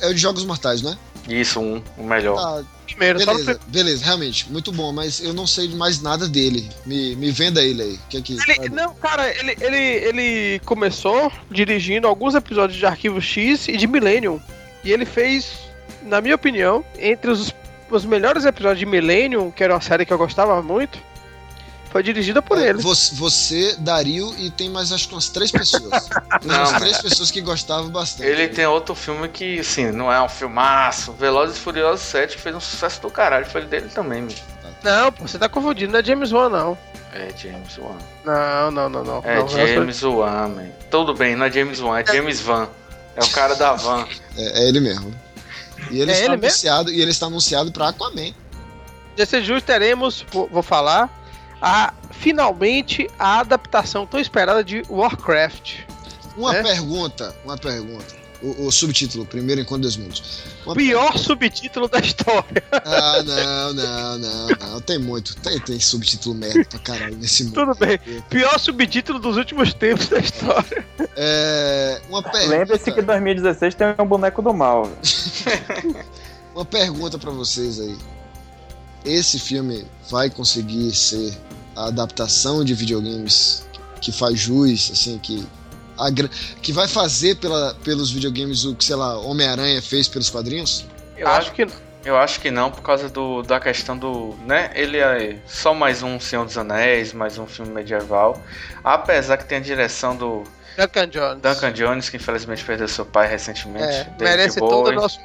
é o de Jogos Mortais, né? Isso, um, o melhor. Tá, Primeiro, só no beleza, beleza, realmente, muito bom, mas eu não sei mais nada dele. Me, me venda ele aí. Que é que, Ele, não, cara, ele, ele, ele começou dirigindo alguns episódios de Arquivo X e de Millennium. E ele fez, na minha opinião, entre os, os melhores episódios de Millennium, que era uma série que eu gostava muito, foi dirigida por É, ele. Você, você, Dario e tem mais acho que umas três pessoas. Tem Não, umas mas- três pessoas que gostavam bastante. Ele tem outro filme que, assim, não é um filmaço. Velozes e Furiosos 7 fez um sucesso do caralho. Foi dele também, meu. Não, pô, você tá confundindo, não é James Wan, não. É James Wan. Não, não, não, não. É não, James Wan, man. Tudo bem, não é James Wan, é James Van. É o cara da van. É, é ele mesmo. E ele É está ele mesmo? anunciado e ele está anunciado para Aquaman. Desse justo teremos, vou, falar, a, finalmente a adaptação tão esperada de Warcraft. Uma É? pergunta, uma pergunta. O, o subtítulo, primeiro enquanto dos mundos. Uma Pior subtítulo da história. Ah, não, não, não, não. Tem muito. Tem, tem subtítulo merda pra caralho nesse mundo. Tudo bem. Pior subtítulo dos últimos tempos da história. É, uma Lembre-se que pergunta, 2016 tem um boneco do mal. uma pergunta pra vocês aí. Esse filme vai conseguir ser a adaptação de videogames que faz jus, assim, que agra- que vai fazer pela, pelos videogames o que, sei lá, Homem-Aranha fez pelos quadrinhos? Eu Acho que Eu acho que não, por causa do, da questão do. né? Ele é só mais um Senhor dos Anéis, mais um filme medieval. Apesar que tem a direção do Duncan Jones. Duncan Jones, que infelizmente perdeu seu pai recentemente. É, merece todo o nosso.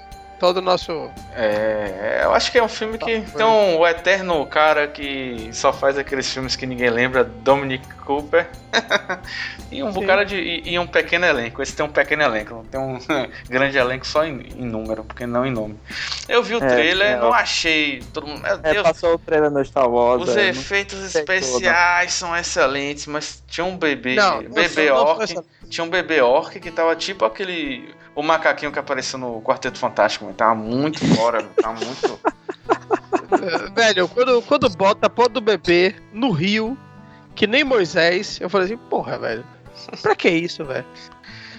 Todo o nosso. É, eu acho que é um filme que tem um, o eterno cara que só faz aqueles filmes que ninguém lembra, Dominic Cooper. e um Sim. bocado de. E, e um pequeno elenco. Esse tem um pequeno elenco, não tem um grande elenco só em, em número, porque não em nome. Eu vi o É, trailer, é, não ó. achei. Todo mundo. Meu É, Deus, passou o trailer no Star Wars. os é, efeitos especiais são excelentes, mas tinha um bebê. Não, bebê não orc. Tinha um bebê orc que tava tipo aquele. O macaquinho que apareceu no Quarteto Fantástico, mano. Tava muito fora, tava muito. Eh, Velho, quando, quando bota a porra do bebê no rio, que nem Moisés, eu falei assim, porra, velho. Pra que isso, velho?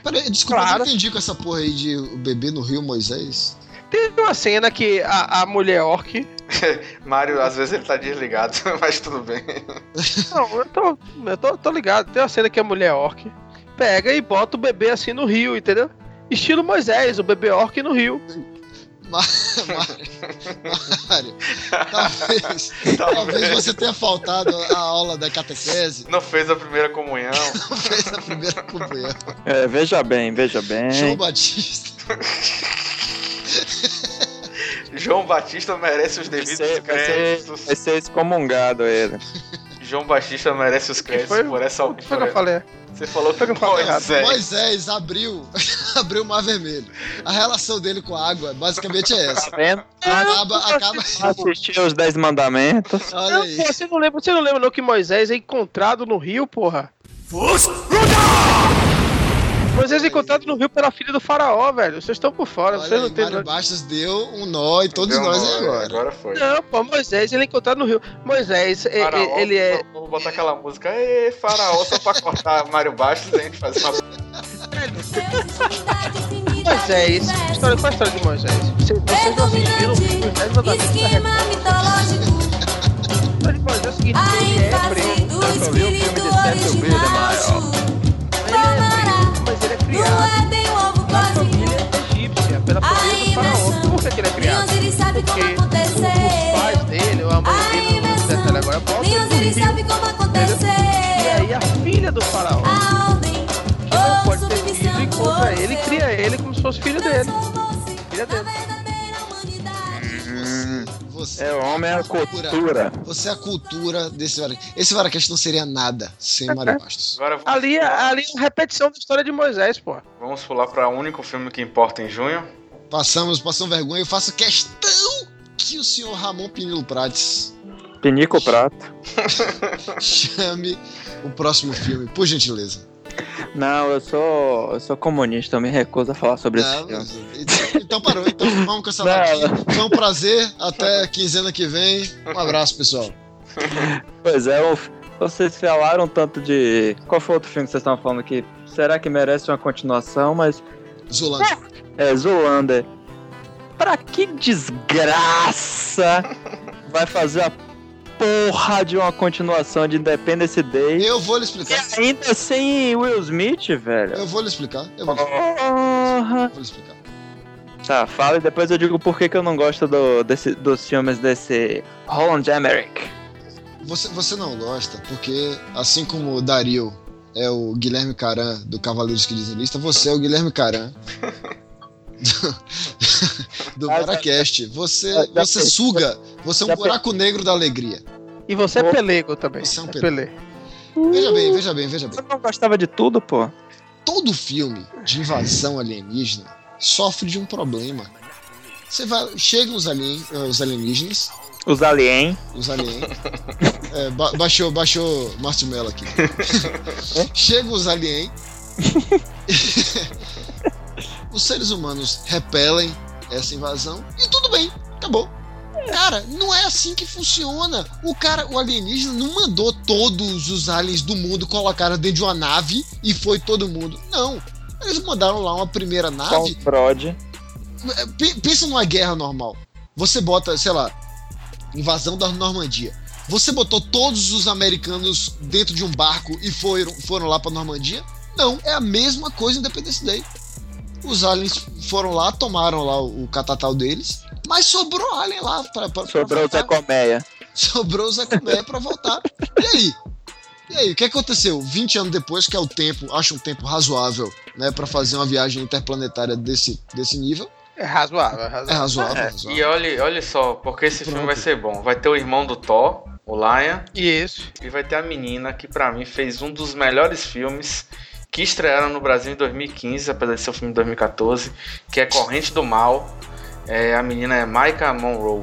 Peraí, desculpa, eu Claro. não entendi com essa porra aí de o bebê no Rio Moisés. Teve uma cena que a, a mulher orc. Mário, às vezes ele tá desligado, mas tudo bem. Não, eu tô, eu tô, tô ligado. Tem uma cena que a mulher orc pega e bota o bebê assim no rio, entendeu? Estilo Moisés, o bebê orc no rio. Mário, talvez, talvez você tenha faltado a aula da catequese, Não fez a primeira comunhão. não fez a primeira comunhão. É, veja bem, veja bem. João Batista. João Batista merece os Vai devidos ser, vai, ser, créditos. vai ser excomungado ele. João Batista merece os créditos foi? por essa que foi que eu falei? Você falou que. Moisés. Moisés abriu abriu o mar vermelho. A relação dele com a água basicamente é essa. Tá vendo? Acaba, acaba. Assistir os 10 mandamentos. Olha Não, aí. pô, você não lembra, você não lembra não que Moisés é encontrado no rio, porra? Moisés é encontrado no rio pela filha do faraó, velho. Vocês estão por fora, Olha vocês não aí, têm. Mário Bastos deu um nó em todos Deu nós uma- aí agora. Agora foi. Não, pô, Moisés, ele é encontrado no rio. Moisés, Faraó, ele é. Vou botar aquela música, Ê, faraó, só pra cortar Mário Bastos e a gente fazer uma. Moisés. História, qual é a história de Moisés? Vocês, vocês não assistiram os 10 mandamentos da Esquema mitológico, de Moisés é o seguinte: ele é do Eu só vi o filme espírito de Seth Green, original. Ele criado Éden, o ovo na família egípcia, pela família do faraó. Por que, que ele é criado? Porque como acontecer. os pais dele, ou a mãe dele, não sei detalhe agora, sabe como E aí a filha do faraó, A ordem, que não ou pode ter filho, encontra ele e cria ele como se fosse filho dele. Filha dele. Você, É homem, é a cultura. você é a cultura desse Varacast. Esse Varacast não seria nada sem Mário Bastos. Agora vamos, Ali, ali é uma repetição da história de Moisés, pô. vamos pular pra o único filme que importa em junho. Passamos, passamos vergonha. Eu faço questão que o senhor Ramon Pinilo Prates Pinico prato. chame o próximo filme, por gentileza. Não, eu sou. Eu sou comunista, eu me recuso a falar sobre Não, filme. então, então parou, então vamos cancelar Não. aqui. Foi um prazer, até quinzena que vem. Um abraço, pessoal. Pois é, vocês falaram tanto de. Qual foi o outro filme que vocês estavam falando aqui? Será que merece uma continuação? Mas. Zulândia. É, Zoolander. Pra que desgraça vai fazer a porra de uma continuação de Independence Day? Eu vou lhe E explicar. ainda sem Will Smith, velho? Eu vou lhe explicar. Eu vou lhe explicar. Porra. Vou lhe explicar. Tá, fala e depois eu digo por que, que eu não gosto do, desse, dos filmes desse Roland Emmerich. Você, você não gosta, porque assim como o Dario é o Guilherme Caran do Cavaleiros que Dizem Lista, você é o Guilherme Caran do, Ah, Baracast. Você, você suga, você é um buraco negro da alegria. E você é pelego também. Você é um É pelego. Veja bem, veja bem, veja bem. Eu não gostava de tudo, pô. Todo filme de invasão alienígena sofre de um problema. Você vai, chegam os, alien, os alienígenas, Os Alien. os alien. É, ba- baixou, baixou Márcio Mello aqui. Chegam os alien. os seres humanos repelem essa invasão e tudo bem, acabou. Cara, não é assim que funciona. O cara, o alienígena não mandou todos os aliens do mundo colocaram dentro de uma nave e foi todo mundo. Não. Eles mandaram lá uma primeira nave Prod. P- Pensa numa guerra normal. Você bota, sei lá, invasão da Normandia. Você botou todos os americanos dentro de um barco e foram, foram lá pra Normandia? Não, é a mesma coisa em Independence Day. Os aliens foram lá, tomaram lá o, o catatal deles, mas sobrou alien lá pra, pra, pra Sobrou o Zé. Colmeia. Sobrou o Zé Comé pra voltar. E aí? E aí, o que aconteceu? 20 anos depois, que é o tempo, acho um tempo razoável, né, para fazer uma viagem interplanetária desse, desse nível. É razoável, é É razoável. razoável, é razoável. E olha, olha só, porque esse filme Pronto. vai ser bom. Vai ter o irmão do Thor, o Lion, Isso. e vai ter a menina que pra mim fez um dos melhores filmes que estrearam no Brasil em 2015, apesar de ser um filme de 2014, que é Corrente do Mal. É, a menina é Maika Monroe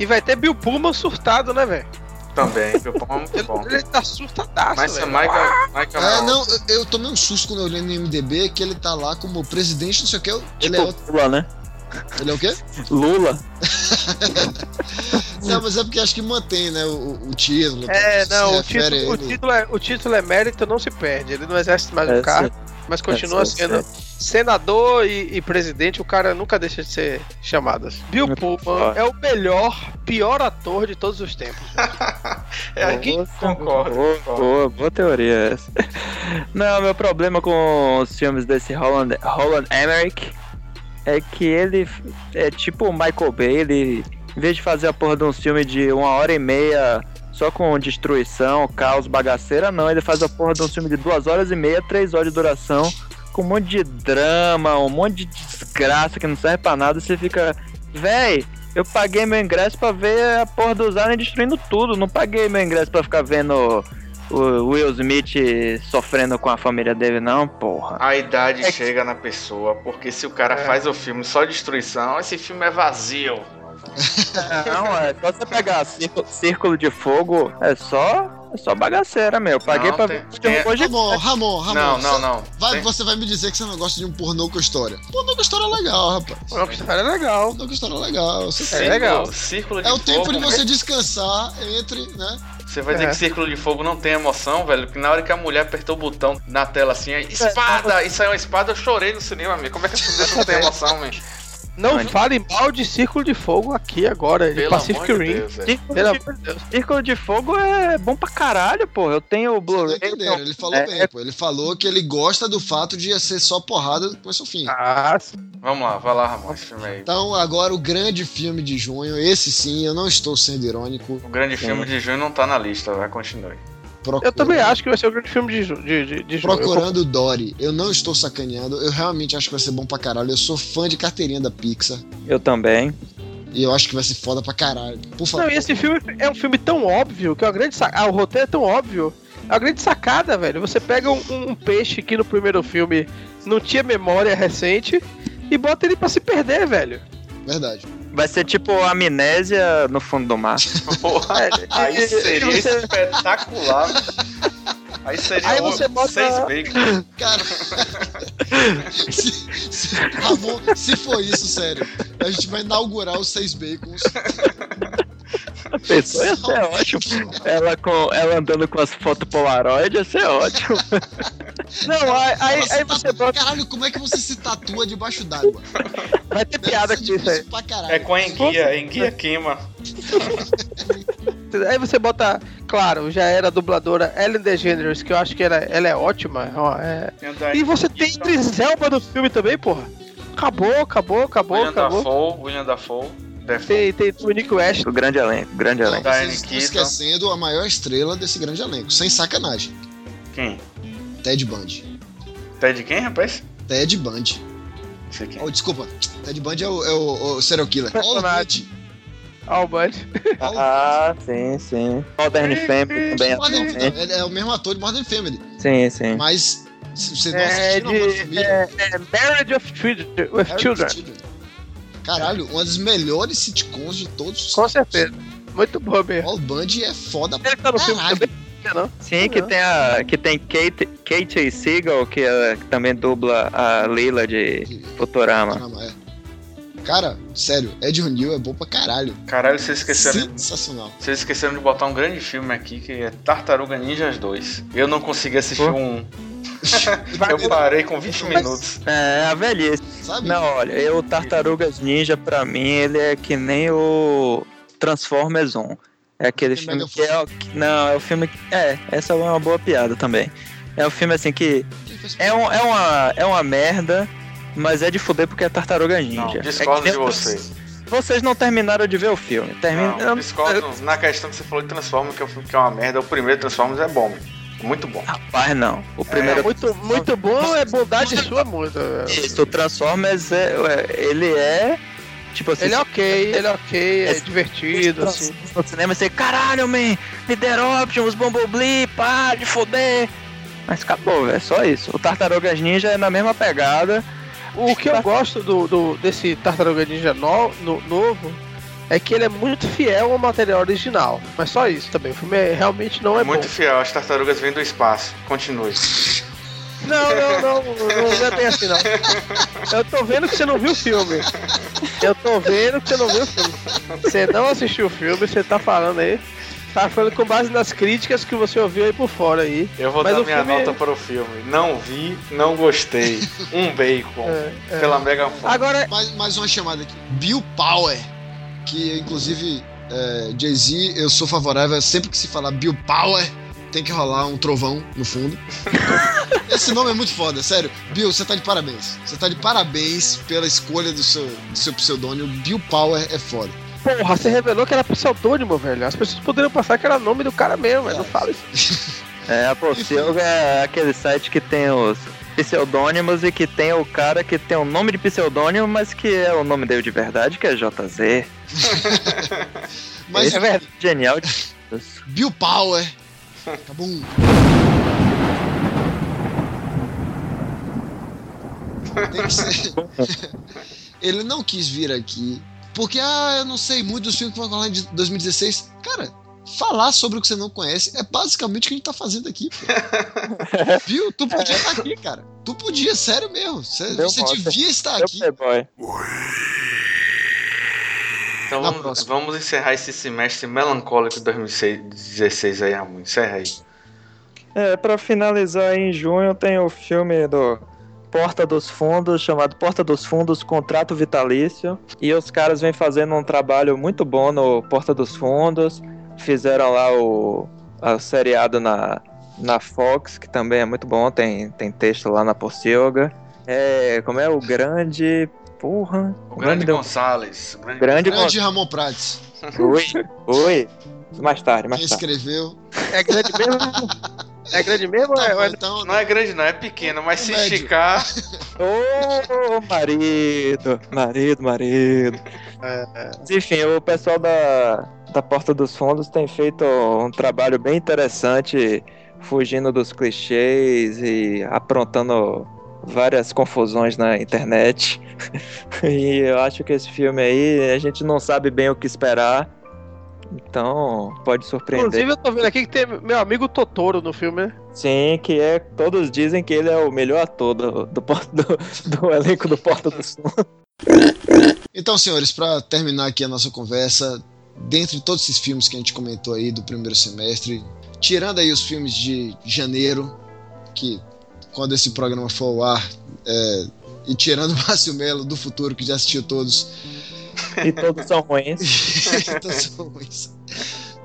E vai ter Bill Pullman surtado, né, velho? também. Meu pão é muito bom. Ele, ele tá surtadaço, Mas é velho. Maika, Maika É, Monroe. não, eu, eu tomei um susto quando eu olhei no MDB que ele tá lá como presidente, não sei o que. Ele é, Tipo outro- Lula, né? Ele é o quê? Lula. Não, mas é porque acho que mantém, né, o, o título. É, se não, o título, o, título é, o título é mérito, não se perde. Ele não exerce mais É, o cargo, mas continua sim, sendo senador e, e presidente. O cara nunca deixa de ser chamado. assim. Bill Pullman é o melhor, pior ator de todos os tempos. É aqui Boa, concordo. Boa, concordo. boa, boa teoria essa. Não, meu problema com os filmes desse Roland, Roland Emmerich é que ele é tipo o Michael Bay, ele, em vez de fazer a porra de um filme de uma hora e meia só com destruição, caos, bagaceira, não, ele faz a porra de um filme de duas horas e meia, três horas de duração, com um monte de drama, um monte de desgraça que não serve pra nada, você fica, véi, eu paguei meu ingresso pra ver a porra dos aliens destruindo tudo. Não paguei meu ingresso pra ficar vendo o Will Smith sofrendo com a família dele, não, porra. A idade É que- chega na pessoa, porque se o cara É. faz o filme só destruição, esse filme é vazio. Não, é só você pegar círculo, Círculo de Fogo, é só, é só bagaceira, meu. Paguei Não, pra tem- ver Ramon, gigante. Ramon, Ramon. não, não, você- não. Vai, Tem- você vai me dizer que você não gosta de um pornô com história. Pornô com história é legal, rapaz. Uma história legal. Pornô com história é legal. Você É legal. Círculo de É o tempo fogo, de você né? descansar entre, né? Você vai dizer É. que Círculo de Fogo não tem emoção, velho? Que na hora que a mulher apertou o botão na tela assim, aí, espada! E saiu uma espada, eu chorei no cinema, amigo. Como é que essa não tem emoção, man? Não Mano. fale mal de Círculo de Fogo aqui agora, de Pelo Pacific amor de Rim. Deus, velho. Círculo, Pelo de, amor de Deus. Círculo de Fogo é bom pra caralho, porra. Eu tenho o Vocês não Blu-ray. entenderam. Ele falou é- bem, pô. Ele falou que ele gosta do fato de ser só porrada do começo ao fim. Ah, sim. Vamos lá, vai lá, Ramon, esse filme aí. Então, agora o grande filme de junho, esse sim, eu não estou sendo irônico. O grande filme de junho não tá na lista, vai, continue. Procura- eu também acho que vai ser o grande filme de, de, de, de junho. Eu Procurando Dory. Eu não estou sacaneando. Eu realmente acho que vai ser bom pra caralho. Eu sou fã de carteirinha da Pixar. Eu também. E eu acho que vai ser foda pra caralho. Por favor. Não, e esse filme é um filme tão óbvio que é uma grande sacada. Ah, o roteiro é tão óbvio. É uma grande sacada, velho. Você pega um, um peixe que no primeiro filme não tinha memória recente e bota ele pra se perder, velho. Verdade. Vai ser tipo amnésia no fundo do mar. Porra, É, aí e- seria e você- espetacular. Aí seria Aí o- você bota- seis bacon. Cara. se, se, Ramon, se for isso, sério. A gente vai inaugurar os seis bacons. A pessoa ia ser ótimo. Ela, com, ela andando com as fotos Polaroid ia ser ótimo. Não, aí, aí, Nossa, aí você bota. Caralho, como é que você se tatua debaixo d'água? Vai ter Deve piada com isso aí. É com a enguia, enguia queima. Aí você bota, claro, já era a dubladora Ellen DeGeneres, que eu acho que ela, ela é ótima. ó, é. E você tem Idris Elba no filme também, porra. Acabou, acabou, acabou, William acabou. Dafoe, William Dafoe. Dafoe. Tem, tem Dominic West. O grande elenco, grande Não, elenco. Diane vocês estão Keaton. esquecendo a maior estrela desse grande elenco. Sem sacanagem. Quem? Ted Bundy. Ted quem, rapaz? Ted Bundy. Quem. Oh, desculpa. Ted Bundy é o, é o, o serial killer. Olha o Personagem. Bundy. O. Olha o Ah, sim, sim. Modern Family também Modern- atualmente. Ele é o mesmo ator de Modern Family. Sim, sim. Mas se vocês não É, Modern de, é, é Marriage of Children, with Married Children. Children. Caralho, uma das melhores sitcoms de todos os Com certeza. Muito boa mesmo. All Bundy é foda pra Ele tá no filme caralho. também, não? Sim, que tem a. Que tem Kate, Kate Siegel, que, é- que também dubla a Leila de Futurama. Caramba, é. Cara, sério, Ed O'Neill é bom pra caralho. Caralho, vocês esqueceram. Sensacional. Vocês esqueceram de botar um grande filme aqui que é Tartaruga Ninjas 2. Eu não consegui assistir Pô. um. Eu parei com 20 minutos. É, a velhice. Sabe? Não, olha, eu, Tartarugas Ninja, pra mim, ele é que nem o Transformers 1. É aquele filme que é. o- Não, é o filme que. É, essa é uma boa piada também. É um filme assim que. É, um, é, uma, é uma merda, mas é de fuder porque é Tartaruga Ninja. Não, É discordo nem de o- vocês. Vocês não terminaram de ver o filme. Termina... Não, discordo na questão que você falou de Transformers, que é um filme que é uma merda. O primeiro Transformers é bom. Muito bom. Rapaz, não. O primeiro. É, muito, muito bom, é bondade sua muito. Isso, o Transformers, é, ele é. Tipo assim. Ele é ok, ele é ok, é divertido, assim. no cinema você, caralho, man, Leader Options, Bumblebee, pá, de foder. Mas acabou, é só isso. O Tartarugas Ninja é na mesma pegada. O que eu gosto do, do- desse Tartaruga Ninja no, no- novo é que ele é muito fiel ao material original. Mas só isso também. O filme é- realmente não é, É muito bom. fiel, as tartarugas vêm do espaço. Continue. Não, não, não, não é bem assim não. Eu tô vendo que você não viu o filme. Eu tô vendo que você não viu o filme. Você não assistiu o filme, você tá falando aí. Tá falando com base nas críticas que você ouviu aí por fora aí. Eu vou Mas dar minha filme- nota para o filme. Não vi, não gostei. Um bacon. É, é. Pela Mega Fone. Agora, Mais, mais uma chamada aqui. Bill Power. Que inclusive, é, Jay-Z, eu sou favorável. Sempre que se falar Bill Power, tem que rolar um trovão no fundo. Esse nome é muito foda, sério. Bill, você tá de parabéns. Você tá de parabéns pela escolha do seu, do seu pseudônimo. Bill Power é foda. porra, você revelou que era pseudônimo, velho. As pessoas poderiam pensar que era nome do cara mesmo, velho. Não fala isso. É, a Pocilga é aquele site que tem os pseudônimos e que tem o cara que tem o nome de pseudônimo, mas que é o nome dele de verdade, que é JZ. Mas Esse é genial. Bill Power. Tem que ser. Ele não quis vir aqui porque, ah, eu não sei muito dos filmes que vão rolar em 2016. Cara, falar sobre o que você não conhece é basicamente o que a gente tá fazendo aqui. pô. Viu? Tu podia estar aqui, cara. Tu podia, sério mesmo. Você, Deu você devia estar Meu aqui. playboy. Então Na vamos, próxima. vamos encerrar esse semestre melancólico de 2016 aí, Ramon. Encerra aí. É, pra finalizar, em junho tem o filme do Porta dos Fundos, chamado Porta dos Fundos Contrato Vitalício. E os caras vêm fazendo um trabalho muito bom no Porta dos Fundos. Fizeram lá o, o seriado na, na Fox, que também é muito bom, tem, tem texto lá na Pocilga. É, como é o grande. Porra. O nome Grande Gonçalves. O grande Grande Grande Ramon Prates. Oi, oi. Mais tarde, mais Quem tarde. escreveu. É grande mesmo? É grande mesmo? Tá É, bom, é- então, Não é grande, não, é pequeno, mas se Médio. esticar. Ô, marido, marido, marido. Mas, Enfim, o pessoal da, da Porta dos Fundos tem feito um trabalho bem interessante, fugindo dos clichês e aprontando várias confusões na internet. e eu acho que esse filme aí a gente não sabe bem o que esperar. Então, pode surpreender. Inclusive, eu tô vendo aqui que tem meu amigo Totoro no filme, né? Sim, que é. Todos dizem que ele é o melhor ator do, do, do, do elenco do Porta dos Fundos. Então, senhores, pra terminar aqui a nossa conversa, dentre todos esses filmes que a gente comentou aí do primeiro semestre, tirando aí os filmes de janeiro, que quando esse programa for ao ar, é, e tirando o Márcio Melo do futuro, que já assistiu todos, E todos são ruins. todos são ruins.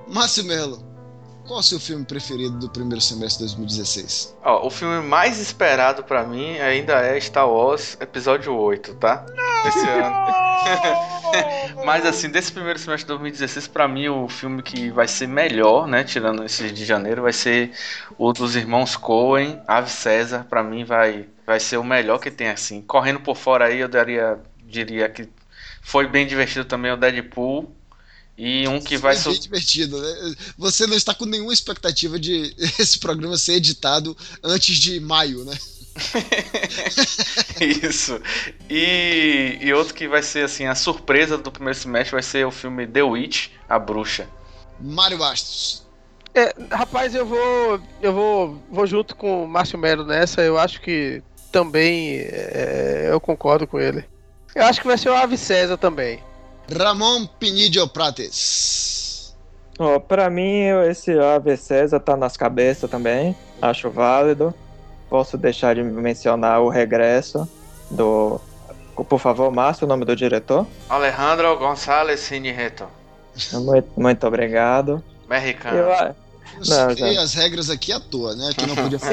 Márcio Melo, qual o seu filme preferido do primeiro semestre de 2016? Ó, o filme mais esperado pra mim ainda é Star Wars Episódio 8, tá? Esse ano. Mas assim, desse primeiro semestre de 2016, pra mim o filme que vai ser melhor, né, tirando esse de janeiro, vai ser o dos irmãos Coen, Ave César, pra mim vai vai ser o melhor que tem assim. Correndo por fora aí, eu daria diria que foi bem divertido também o Deadpool e um que vai Foi su- bem divertido, né? Você não está com nenhuma expectativa de esse programa ser editado antes de maio, né? Isso. E, e outro que vai ser assim, a surpresa do primeiro semestre vai ser o filme The Witch, a bruxa. Mário Bastos. É, rapaz, eu vou. Eu vou. Vou junto com o Márcio Melo nessa. Eu acho que também é, eu concordo com ele. Eu acho que vai ser o Ave César também. Ramon Pinidio Prates. Ó, pra mim, esse Ave César tá nas cabeças também. Acho válido. Posso deixar de mencionar o regresso do. Por favor, Márcio, o nome do diretor. Alejandro González Inarritu, Muito, muito obrigado. mexicano. Eu, Eu Não, citei já. as regras aqui à toa, né? Que eu não podia. Sim,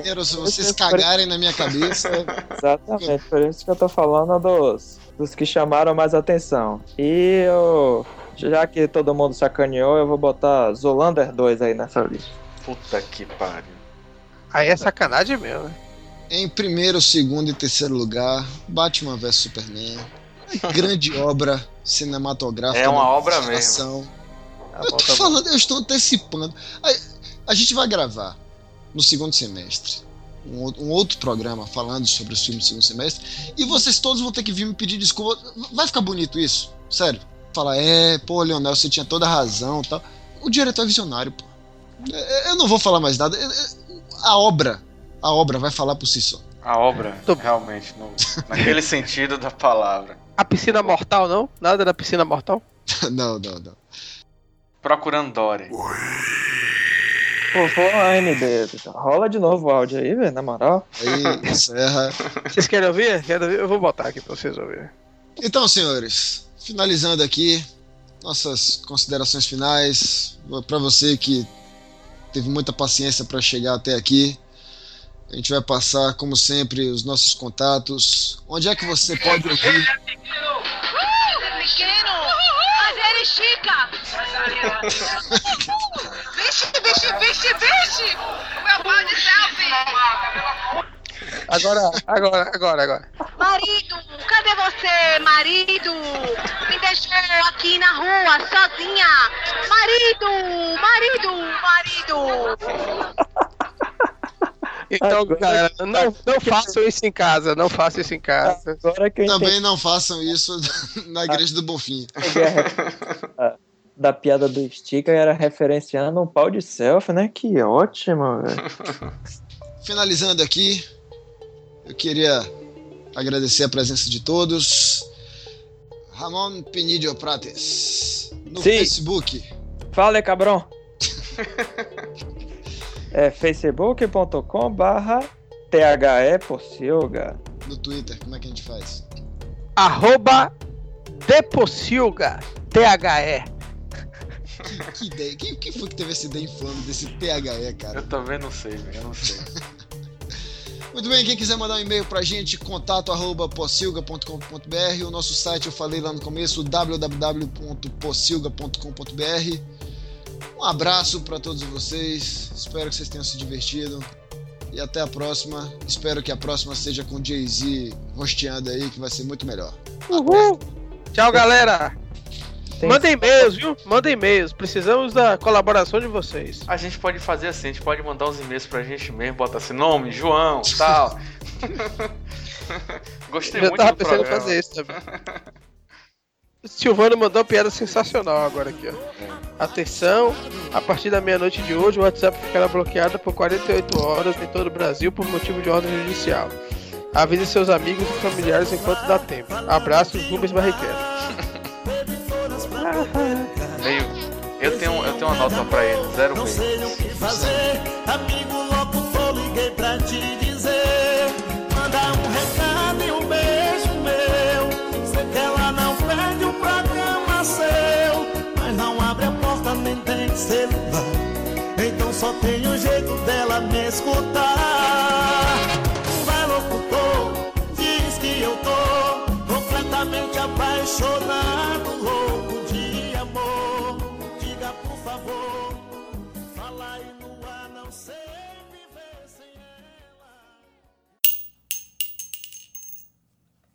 Primeiro, se vocês cagarem na minha cabeça, exatamente. Por isso que eu tô falando dos, dos que chamaram mais atenção. E eu. Já que todo mundo sacaneou, eu vou botar Zolander 2 aí nessa lista. Puta que pariu. Aí é sacanagem mesmo, né? em primeiro, segundo e terceiro lugar, Batman vs Superman. Grande obra cinematográfica. É uma obra geração. Tá Eu tô tá bom. falando, eu estou antecipando. A, a gente vai gravar no segundo semestre um, um outro programa falando sobre os filmes do segundo semestre e vocês todos vão ter que vir me pedir desculpa. Vai ficar bonito isso? Sério? Falar, é, pô, Leonel, você tinha toda a razão tal. O diretor é visionário, pô. É, Eu não vou falar mais nada. É, é, A obra, a obra vai falar por si só. A obra, Tô- realmente, no- naquele sentido da palavra. A piscina mortal, não? Nada da piscina mortal? não, não, não. Procurando Dory. Pô, foi uma AMD. Rola de novo o áudio aí, velho, na moral. Aí encerra. Vocês querem ouvir? Querem ouvir? Eu vou botar aqui pra vocês ouvirem. Então, senhores, finalizando aqui nossas considerações finais para você que teve muita paciência para chegar até aqui. A gente vai passar, como sempre, os nossos contatos. Onde é que você pode ouvir? Pequeno! Mas ele estica! Vixe, vixe, vixe, vixe! O meu pau de selfie! Agora, agora, agora, agora. Marido, cadê você, marido? Me deixou aqui na rua sozinha. Marido, marido, marido. Então, Agora- galera, não, não façam isso em casa, não façam isso em casa. Agora que eu entendi Também não façam isso na igreja do Bonfim. Da piada do sticker era referenciando um pau de selfie, né? Que ótimo, velho. Finalizando aqui, eu queria agradecer a presença de todos. Ramon Penidio Prates, no Sim. Facebook. Fala, cabrão. é facebook.com barra THE Pocilga. No Twitter, como é que a gente faz? Arroba Depossilga, THE. Que ideia? Quem, quem foi que teve essa ideia infame desse THE, cara? Eu também não sei, velho, eu não sei. Muito bem, quem quiser mandar um e-mail pra gente, contato arroba pocilga.com.br. O nosso site eu falei lá no começo, www.pocilga.com.br. Um abraço pra todos vocês. Espero que vocês tenham se divertido. E até a próxima. Espero que a próxima seja com Jay-Z rosteando aí, que vai ser muito melhor. Uhul. Tchau, galera. Tem- Manda e-mails, viu? Manda e-mails. Precisamos da colaboração de vocês. A gente pode fazer assim, a gente pode mandar uns e-mails pra gente mesmo, botar assim, nome, João, tal. Gostei Eu muito tava do pensando em programa. fazer isso também. Silvano mandou uma piada sensacional agora aqui, ó. Atenção, a partir da meia-noite de hoje, o WhatsApp ficará bloqueado por 48 horas em todo o Brasil por motivo de ordem judicial. Avise seus amigos e familiares enquanto dá tempo. Abraços, Rubens Barrichello. Meio, eu tenho, eu tenho uma nota pra ele, zero Não sei o que fazer, amigo locutor, liguei pra te dizer. Manda um recado e um beijo meu. Sei que ela não perde o programa seu, mas não abre a porta nem tem celular. Então só tem um jeito dela me escutar.